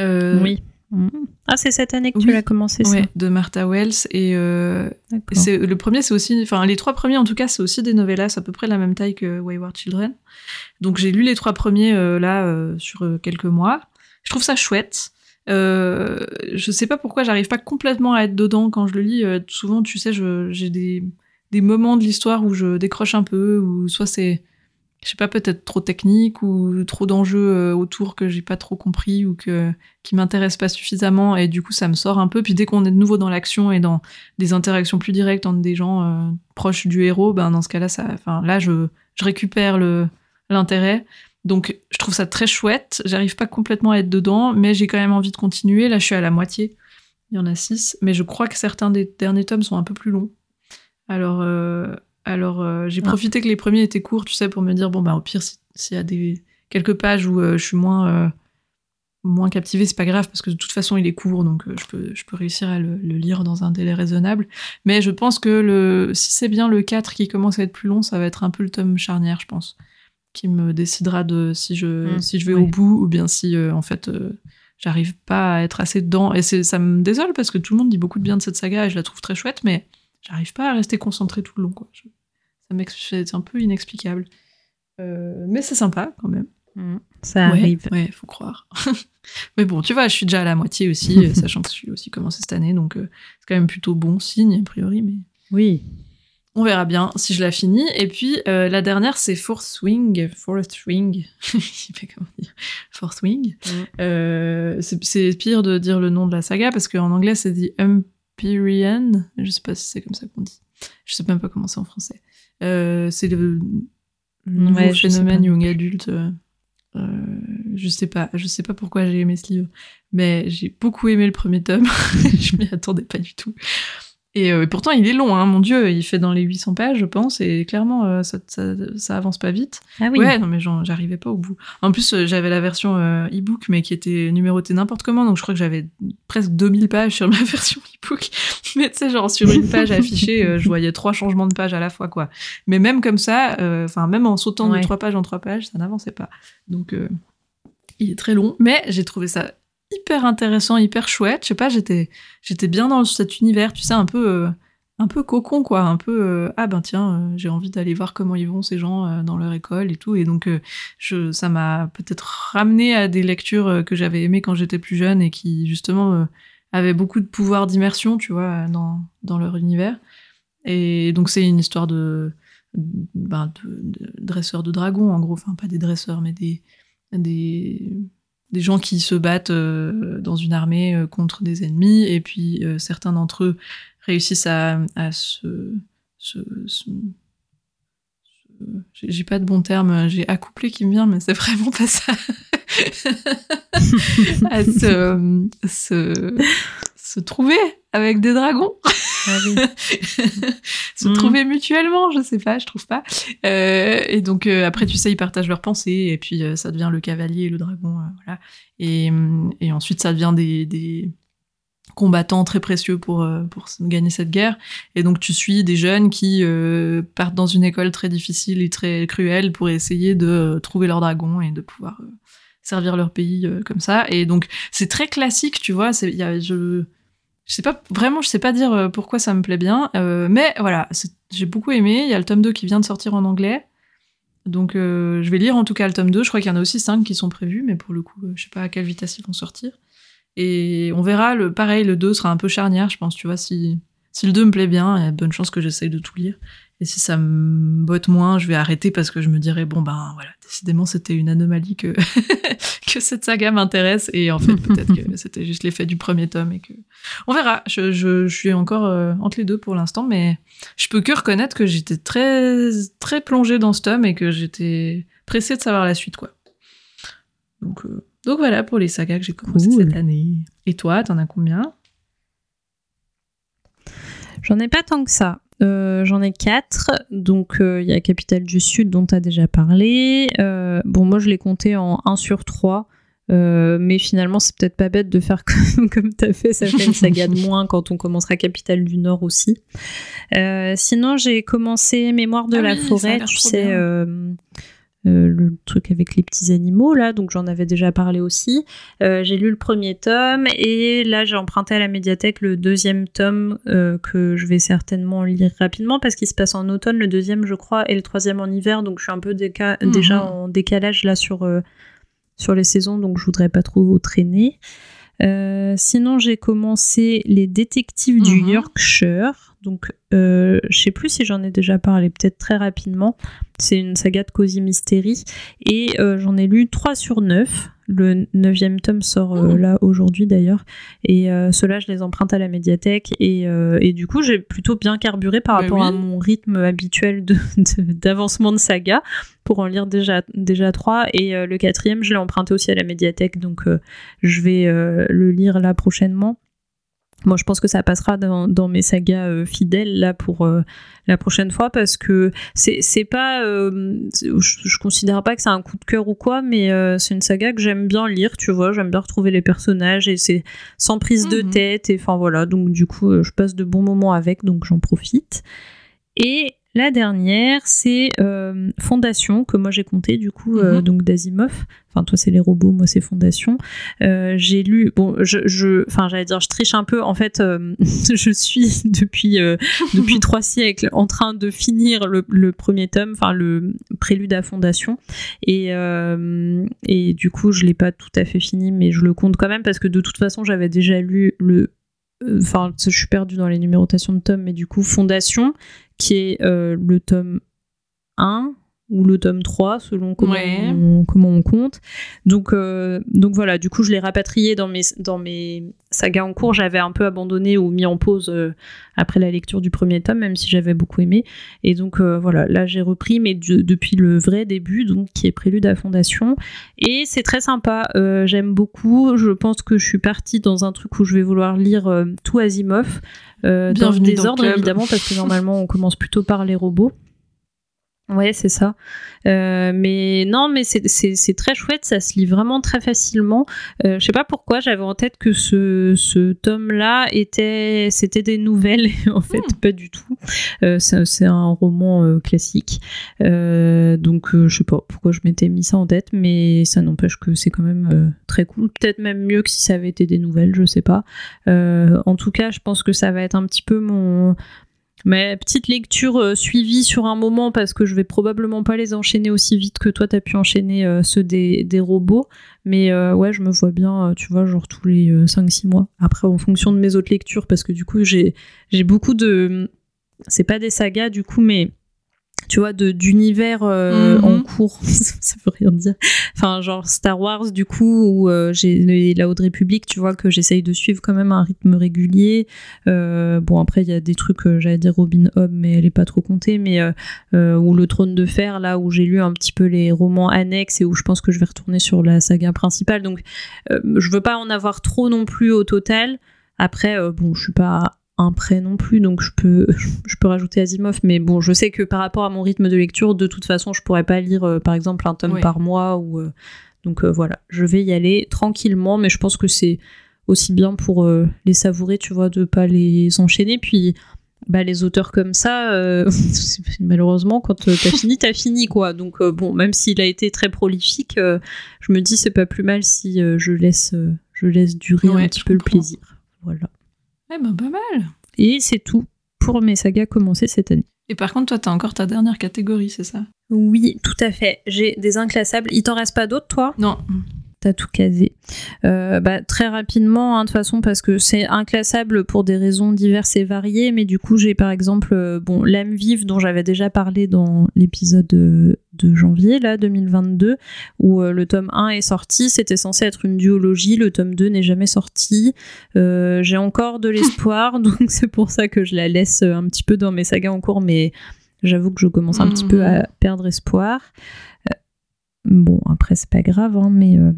Euh, Oui. Mhm. Ah, c'est cette année que tu l'as commencé, ça Ouais, de Martha Wells et euh, D'accord. c'est le premier c'est aussi enfin les trois premiers en tout cas c'est aussi des novellas à peu près la même taille que Wayward Children. Donc j'ai lu les trois premiers euh, là euh, sur quelques mois. Je trouve ça chouette. Je sais pas pourquoi j'arrive pas complètement à être dedans quand je le lis. Souvent tu sais j'ai des des moments de l'histoire où je décroche un peu ou soit c'est je sais pas peut-être trop technique ou trop d'enjeux euh, autour que j'ai pas trop compris ou que qui m'intéresse pas suffisamment et du coup ça me sort un peu. Puis dès qu'on est de nouveau dans l'action et dans des interactions plus directes entre des gens euh, proches du héros ben dans ce cas-là ça enfin là je je récupère le l'intérêt. Donc je trouve ça très chouette. J'arrive pas complètement à être dedans mais j'ai quand même envie de continuer. Là je suis à la moitié. Il y en a six. Mais je crois que certains des derniers tomes sont un peu plus longs. Alors euh, alors euh, j'ai Ah. profité que les premiers étaient courts tu sais pour me dire bon bah au pire si- s'il y a des quelques pages où euh, je suis moins euh, moins captivé, c'est pas grave parce que de toute façon il est court donc euh, je peux, je peux réussir à le, le lire dans un délai raisonnable. Mais je pense que le, si c'est bien le 4 qui commence à être plus long, ça va être un peu le tome charnière, je pense, qui me décidera de si je, Mm, si je vais ouais. au bout ou bien si en fait j'arrive pas à être assez dedans. Et c'est, ça me désole parce que tout le monde dit beaucoup de bien de cette saga et je la trouve très chouette, mais j'arrive pas à rester concentré tout le long. Quoi. Je- c'est un peu inexplicable. Euh, mais c'est sympa quand même. Mhm. Ça Ouais, arrive. Ouais, faut croire. Mais bon, tu vois, je suis déjà à la moitié aussi, sachant que je suis aussi commencé cette année, donc euh, c'est quand même plutôt bon signe, a priori, mais Oui. on verra bien si je la finis. Et puis, euh, la dernière, c'est Fourth Wing. Fourth Wing. je sais pas comment dire. Fourth Wing. C'est c'est pire de dire le nom de la saga, parce qu'en anglais, c'est dit Empyrean. Je sais pas si c'est comme ça qu'on dit. Je sais même pas comment c'est en français. Euh, c'est le, nouveau Ouais, phénomène young adulte. euh, euh, je sais pas, je sais pas pourquoi j'ai aimé ce livre, mais j'ai beaucoup aimé le premier tome. je m'y attendais pas du tout. Et euh, pourtant, il est long, hein, mon dieu, il fait dans les 800 pages, je pense, et clairement, euh, ça, ça, ça avance pas vite. Ah oui. Ouais, non, mais j'arrivais pas au bout. En plus, euh, j'avais la version e-book, mais qui était numérotée n'importe comment, donc je crois que j'avais presque 2000 pages sur ma version e-book. Mais tu sais, genre sur une page affichée, je voyais trois changements de page à la fois, quoi. Mais même comme ça, enfin, même en sautant Ouais. de trois pages en trois pages, ça n'avançait pas. Donc, il est très long, mais j'ai trouvé ça hyper intéressant, hyper chouette. Je sais pas, j'étais, j'étais bien dans cet univers, tu sais, un peu, euh, un peu cocon, quoi. Un peu, euh, ah ben tiens, euh, j'ai envie d'aller voir comment ils vont ces gens dans leur école et tout. Et donc, je, ça m'a peut-être ramené à des lectures que j'avais aimées quand j'étais plus jeune et qui, justement, avaient beaucoup de pouvoir d'immersion, tu vois, dans, dans leur univers. Et donc, c'est une histoire de, ben, de, dresseurs de dragons, en gros. Enfin, pas des dresseurs, mais des, des des gens qui se battent euh, dans une armée euh, contre des ennemis, et puis euh, certains d'entre eux réussissent à, se, j'ai pas de bon terme, j'ai accouplé qui me vient, mais c'est vraiment pas ça. à se, se, trouver avec des dragons. Ah se mm. trouver mutuellement, je sais pas, je trouve pas. Euh, et donc euh, après, tu sais, ils partagent leurs pensées, et puis euh, ça devient le cavalier et le dragon, voilà. Et, et, ensuite, ça devient des, des combattants très précieux pour, pour gagner cette guerre. Et donc tu suis des jeunes qui partent dans une école très difficile et très cruelle pour essayer de trouver leur dragon et de pouvoir servir leur pays comme ça. Et donc c'est très classique, tu vois. Il y a, je je sais pas vraiment, je sais pas dire euh, pourquoi ça me plaît bien, euh, mais voilà, j'ai beaucoup aimé. Il y a le tome 2 qui vient de sortir en anglais. Donc euh, je vais lire en tout cas le tome 2. Je crois qu'il y en a aussi 5 qui sont prévus, mais pour le coup, je sais pas à quelle vitesse ils vont sortir. Et on verra, pareil, le 2 sera un peu charnière, je pense, tu vois, si, si le 2 me plaît bien, a bonne chance que j'essaye de tout lire. Et si ça me botte moins, je vais arrêter parce que je me dirais, bon ben voilà, décidément c'était une anomalie que, que cette saga m'intéresse. Et en fait, peut-être que c'était juste l'effet du premier tome et que... On verra, je, je, je suis encore euh, entre les deux pour l'instant, mais je peux que reconnaître que j'étais très, très plongée dans ce tome et que j'étais pressée de savoir la suite, quoi. Donc, euh, donc voilà pour les sagas que j'ai commencé cette année. Et toi, t'en as combien? J'en ai pas tant que ça. Euh, j'en ai quatre. Donc, euh, il y a Capitale du Sud dont tu as déjà parlé. Euh, bon, moi, je l'ai compté en 1 sur 3. mais finalement, c'est peut-être pas bête de faire comme, comme tu as fait. Ça fait une saga de moins quand on commencera Capitale du Nord aussi. sinon, j'ai commencé Mémoire de ah la forêt. Tu sais, euh, le truc avec les petits animaux là, donc j'en avais déjà parlé aussi. Euh, j'ai lu le premier tome et là j'ai emprunté à la médiathèque le deuxième tome euh, que je vais certainement lire rapidement parce qu'il se passe en automne le deuxième je crois et le troisième en hiver donc je suis un peu mhm. déjà en décalage là sur sur les saisons donc je voudrais pas trop traîner. Sinon j'ai commencé les détectives du mhm. Yorkshire donc, euh, je sais plus si j'en ai déjà parlé, peut-être très rapidement. C'est une saga de Cozy Mystery. Et euh, j'en ai lu 3 sur 9. Le neuvième tome sort euh, là aujourd'hui d'ailleurs. Et euh, ceux-là, je les emprunte à la médiathèque. Et, et du coup, j'ai plutôt bien carburé par rapport à mon rythme habituel d'avancement de, de, saga pour en lire déjà, déjà 3. Et le quatrième, je l'ai emprunté aussi à la médiathèque. Donc, je vais le lire là prochainement. Moi, je pense que ça passera dans, mes sagas euh, fidèles là pour euh, la prochaine fois parce que c'est pas, euh, je, je, considère pas que c'est un coup de cœur ou quoi, mais c'est une saga que j'aime bien lire, tu vois, j'aime bien retrouver les personnages et c'est sans prise de mhm. tête et enfin voilà, donc du coup, je passe de bons moments avec, donc j'en profite. Et la dernière, c'est euh, Fondation, que moi j'ai compté du coup, euh, mhm. donc d'Asimov. Enfin, toi c'est les robots, moi c'est Fondation. Euh, j'ai lu, bon, je, enfin j'allais dire, je triche un peu. En fait, je suis depuis depuis trois siècles en train de finir le, premier tome, enfin le prélude à Fondation, et et du coup je l'ai pas tout à fait fini, mais je le compte quand même parce que de toute façon j'avais déjà lu le enfin je suis perdue dans les numérotations de tomes mais du coup Fondation qui est euh, le tome 1 ou le tome 3 selon comment, on, comment on compte. Donc, euh, donc voilà, du coup je l'ai rapatrié dans mes, dans mes sagas en cours. J'avais un peu abandonné ou mis en pause euh, après la lecture du premier tome, même si j'avais beaucoup aimé. Et donc voilà, là j'ai repris, mais depuis le vrai début, donc qui est Prélude à Fondation. Et c'est très sympa, j'aime beaucoup. Je pense que je suis partie dans un truc où je vais vouloir lire tout Asimov. Euh, dans le désordre évidemment parce que normalement on commence plutôt par les robots. Ouais, c'est ça. Euh, mais non, mais c'est très chouette, ça se lit vraiment très facilement. Euh, je sais pas pourquoi, j'avais en tête que ce, ce tome-là était, c'était des nouvelles, en fait, hmm. pas du tout. Euh, c'est un roman euh, classique. Donc, je sais pas pourquoi je m'étais mis ça en tête, mais ça n'empêche que c'est quand même très cool. Peut-être même mieux que si ça avait été des nouvelles, je sais pas. en tout cas, je pense que ça va être un petit peu mon mais petite lecture euh, suivie sur un moment parce que je vais probablement pas les enchaîner aussi vite que toi t'as pu enchaîner euh, ceux des, robots. Mais euh, ouais, je me vois bien, tu vois, genre tous les 5-6 mois. Après, en fonction de mes autres lectures, parce que du coup, j'ai beaucoup de. C'est pas des sagas du coup, mais tu vois, d'univers euh, en mhm. cours. ça veut rien dire. Enfin, genre Star Wars, du coup, où euh, j'ai la Haute République, tu vois, que j'essaye de suivre quand même un rythme régulier. Euh, bon, après, il y a des trucs, j'allais dire Robin Hood, mais elle est pas trop comptée, mais ou Le Trône de Fer, là, où j'ai lu un petit peu les romans annexes et où je pense que je vais retourner sur la saga principale. Donc, je veux pas en avoir trop non plus au total. Après, bon, je suis pas un prêt non plus, donc je peux, je peux rajouter Asimov, mais bon, je sais que par rapport à mon rythme de lecture, de toute façon, je pourrais pas lire, euh, par exemple, un tome par mois, ou euh, donc euh, voilà, je vais y aller tranquillement, mais je pense que c'est aussi bien pour les savourer, tu vois, de pas les enchaîner, puis bah, les auteurs comme ça, malheureusement, quand t'as fini, t'as fini, quoi. Donc bon, même s'il a été très prolifique, je me dis c'est pas plus mal si je laisse, je laisse durer un petit peu le plaisir. Voilà. Eh ben, pas mal. Et c'est tout pour mes sagas commencées cette année. Et par contre, toi, t'as encore ta dernière catégorie, c'est ça? Oui, tout à fait. J'ai des inclassables. Il t'en reste pas d'autres, toi? Non t'as tout casé. Euh, bah, très rapidement, hein, de toute façon, parce que c'est inclassable pour des raisons diverses et variées, mais du coup, j'ai par exemple euh, bon, L'âme vive, dont j'avais déjà parlé dans l'épisode de, janvier, là, 2022, où euh, le tome 1 est sorti. C'était censé être une duologie, le tome 2 n'est jamais sorti. j'ai encore de l'espoir, donc c'est pour ça que je la laisse un petit peu dans mes sagas en cours, mais j'avoue que je commence un petit peu à perdre espoir. Bon, après, c'est pas grave, hein, mais euh,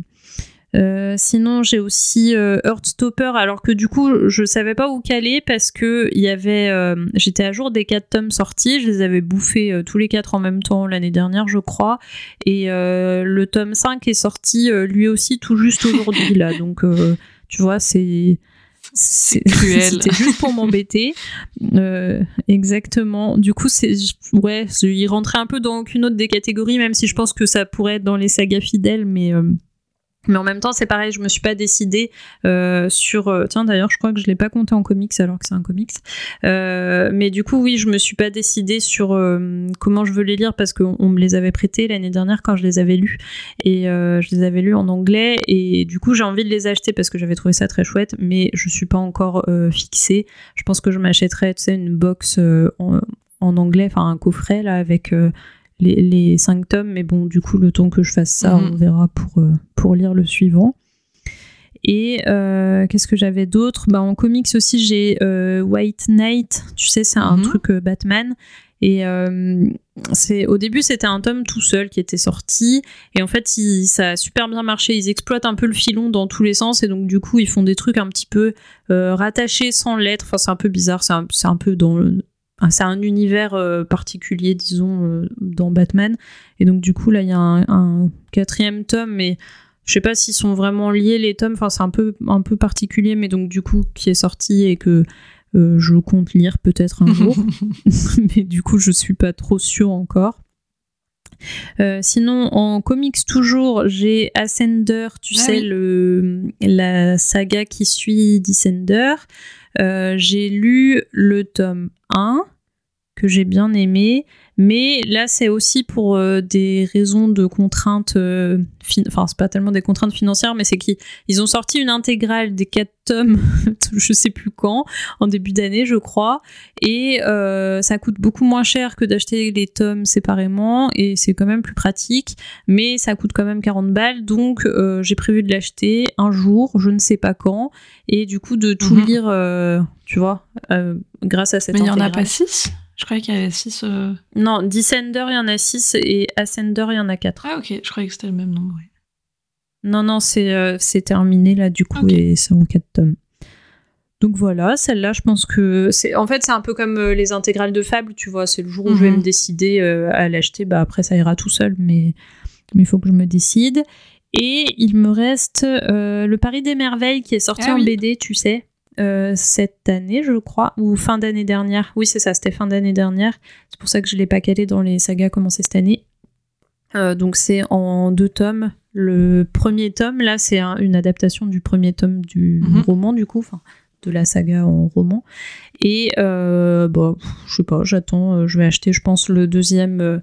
sinon, j'ai aussi euh, Heartstopper, alors que du coup, je savais pas où caler parce que il y avait, euh, j'étais à jour des quatre tomes sortis, je les avais bouffés tous les quatre en même temps l'année dernière, je crois, et le tome 5 est sorti lui aussi tout juste aujourd'hui là, donc tu vois, c'est c'est cruel. C'était juste pour m'embêter. exactement. Du coup, c'est ouais, il rentrait un peu dans aucune autre des catégories, même si je pense que ça pourrait être dans les sagas fidèles, mais mais en même temps, c'est pareil, je me suis pas décidée euh, sur. Euh, tiens, d'ailleurs, je crois que je l'ai pas compté en comics alors que c'est un comics. Euh, mais du coup, oui, je me suis pas décidée sur comment je veux les lire parce qu'on me les avait prêtés l'année dernière quand je les avais lus et je les avais lus en anglais et du coup, j'ai envie de les acheter parce que j'avais trouvé ça très chouette, mais je suis pas encore fixée. Je pense que je m'achèterais, tu sais, une box en, anglais, enfin un coffret là avec les, cinq tomes, mais bon, du coup, le temps que je fasse ça, mhm. on verra pour, euh, pour lire le suivant. Et euh, qu'est-ce que j'avais d'autre? Bah, En comics aussi, j'ai euh, White Knight, tu sais, c'est un mhm. truc Batman. Et c'est au début, c'était un tome tout seul qui était sorti. Et en fait, ça a super bien marché. Ils exploitent un peu le filon dans tous les sens. Et donc, du coup, ils font des trucs un petit peu rattachés sans lettres. Enfin, c'est un peu bizarre. C'est un, un, peu dans le, c'est un univers euh, particulier, disons, euh, dans Batman. Et donc, du coup, là, il y a un, quatrième tome, mais je sais pas s'ils sont vraiment liés, les tomes. Enfin, c'est un peu, un peu particulier, mais donc, du coup, qui est sorti et que euh, je compte lire peut-être un jour. mais du coup, je suis pas trop sûre encore. sinon, en comics toujours, j'ai Ascender, tu ah sais, le, la saga qui suit Descender. j'ai lu le tome 1 que j'ai bien aimé. Mais là, c'est aussi pour euh, des raisons de contraintes, euh, enfin, c'est pas tellement des contraintes financières, mais c'est qu'ils ont sorti une intégrale des quatre tomes, je sais plus quand, en début d'année, je crois, et euh, ça coûte beaucoup moins cher que d'acheter les tomes séparément, et c'est quand même plus pratique, mais ça coûte quand même 40 balles, donc j'ai prévu de l'acheter un jour, je ne sais pas quand, et du coup de tout mhm. lire, tu vois, grâce à cette Mais il n'y en a pas six? Je croyais qu'il y avait 6. Euh, non, Descender, il y en a 6 et Ascender, il y en a 4. Ah, ok, je croyais que c'était le même nombre. Non, non, c'est euh, terminé là, du coup, et c'est en 4 tomes. Donc voilà, celle-là, je pense que c'est. En fait, c'est un peu comme euh, les intégrales de Fable, tu vois. C'est le jour où je vais Mhm. me décider euh, à l'acheter. Bah après, ça ira tout seul, mais mais il faut que je me décide. Et il me reste euh, le Paris des merveilles qui est sorti Ah en oui. BD, tu sais, euh, cette année, je crois, ou fin d'année dernière. Oui, c'est ça, c'était fin d'année dernière. C'est pour ça que je l'ai pas calé dans les sagas commencées cette année. Euh, donc c'est en deux tomes. Le premier tome, là, c'est un- une adaptation du premier tome du Mhm. roman, du coup, enfin, de la saga en roman. Et euh, bah, je sais pas, j'attends. euh, je vais acheter, je pense, le deuxième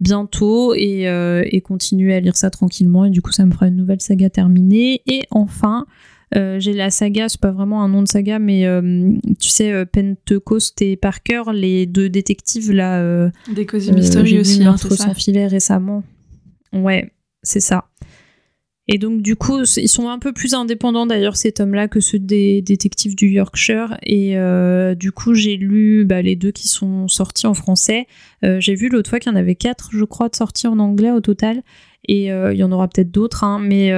bientôt et, et continuer à lire ça tranquillement. Et du coup, ça me fera une nouvelle saga terminée. Et enfin, j'ai la saga, c'est pas vraiment un nom de saga, mais euh, tu sais, euh, Pentecost et Parker, les deux détectives là. euh, Des Cozy euh, Mystery aussi, hein, Meurtre c'est ça. sans filet récemment. Ouais, c'est ça. Et donc du coup, ils sont un peu plus indépendants d'ailleurs ces tomes-là que ceux des détectives du Yorkshire. Et euh, du coup, j'ai lu bah, les deux qui sont sortis en français. Euh, j'ai vu l'autre fois qu'il y en avait quatre, je crois, de sortis en anglais au total. Et euh, il y en aura peut-être d'autres, hein, mais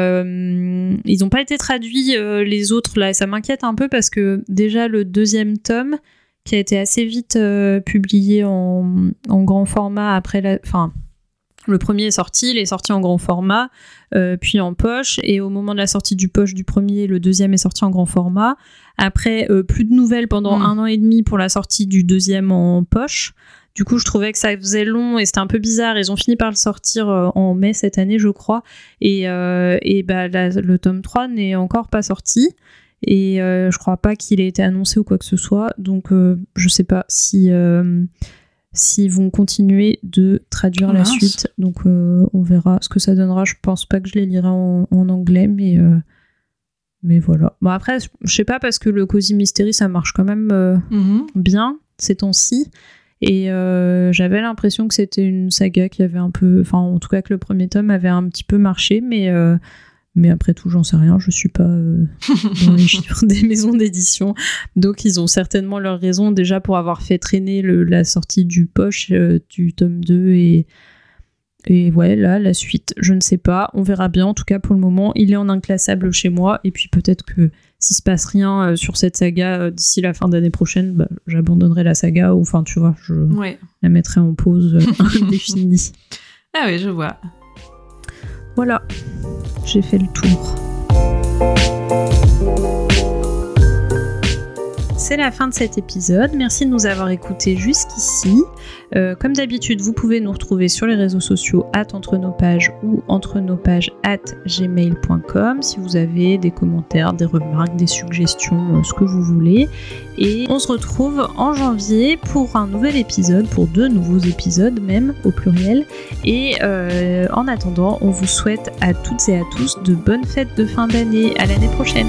ils n'ont pas été traduits les autres là. Et ça m'inquiète un peu parce que déjà le deuxième tome, qui a été assez vite publié en, grand format après la. Le premier est sorti, il est sorti en grand format, euh, puis en poche, et au moment de la sortie du poche du premier, le deuxième est sorti en grand format. Après, euh, plus de nouvelles pendant Mm. un an et demi pour la sortie du deuxième en poche. Du coup, je trouvais que ça faisait long et c'était un peu bizarre. Ils ont fini par le sortir euh, en mai cette année, je crois. Et, euh, et bah, la- le tome 3 n'est encore pas sorti. Et je crois pas qu'il ait été annoncé ou quoi que ce soit. Donc, je sais pas si s'ils vont continuer de traduire la Mince. suite. Donc, euh, on verra ce que ça donnera. Je pense pas que je les lirai en, en anglais, mais. euh, mais voilà. Bon, après, je sais pas, parce que le Cozy Mystery, ça marche quand même euh, Mhm. bien ces temps-ci. Et j'avais l'impression que c'était une saga qui avait un peu. Enfin, en tout cas, que le premier tome avait un petit peu marché, mais. Mais après tout, j'en sais rien, je suis pas euh, dans les chiffres des maisons d'édition. Donc, ils ont certainement leur raison déjà pour avoir fait traîner le- la sortie du poche euh, du tome 2 et, et ouais, là, la suite, je ne sais pas. On verra bien. En tout cas, pour le moment, il est en inclassable chez moi. Et puis peut-être que s'il se passe rien euh, sur cette saga euh, d'ici la fin d'année prochaine, bah, j'abandonnerai la saga. Ou enfin, tu vois, je Ouais. la mettrai en pause indéfinie. Ah oui, je vois. Voilà, j'ai fait le tour. C'est la fin de cet épisode. Merci de nous avoir écoutés jusqu'ici. Euh, comme d'habitude, vous pouvez nous retrouver sur les réseaux sociaux at entre nos pages ou entre nos pages at gmail.com si vous avez des commentaires, des remarques, des suggestions, euh, ce que vous voulez. Et on se retrouve en janvier pour un nouvel épisode, pour deux nouveaux épisodes même au pluriel. Et euh, en attendant, on vous souhaite à toutes et à tous de bonnes fêtes de fin d'année. À l'année prochaine.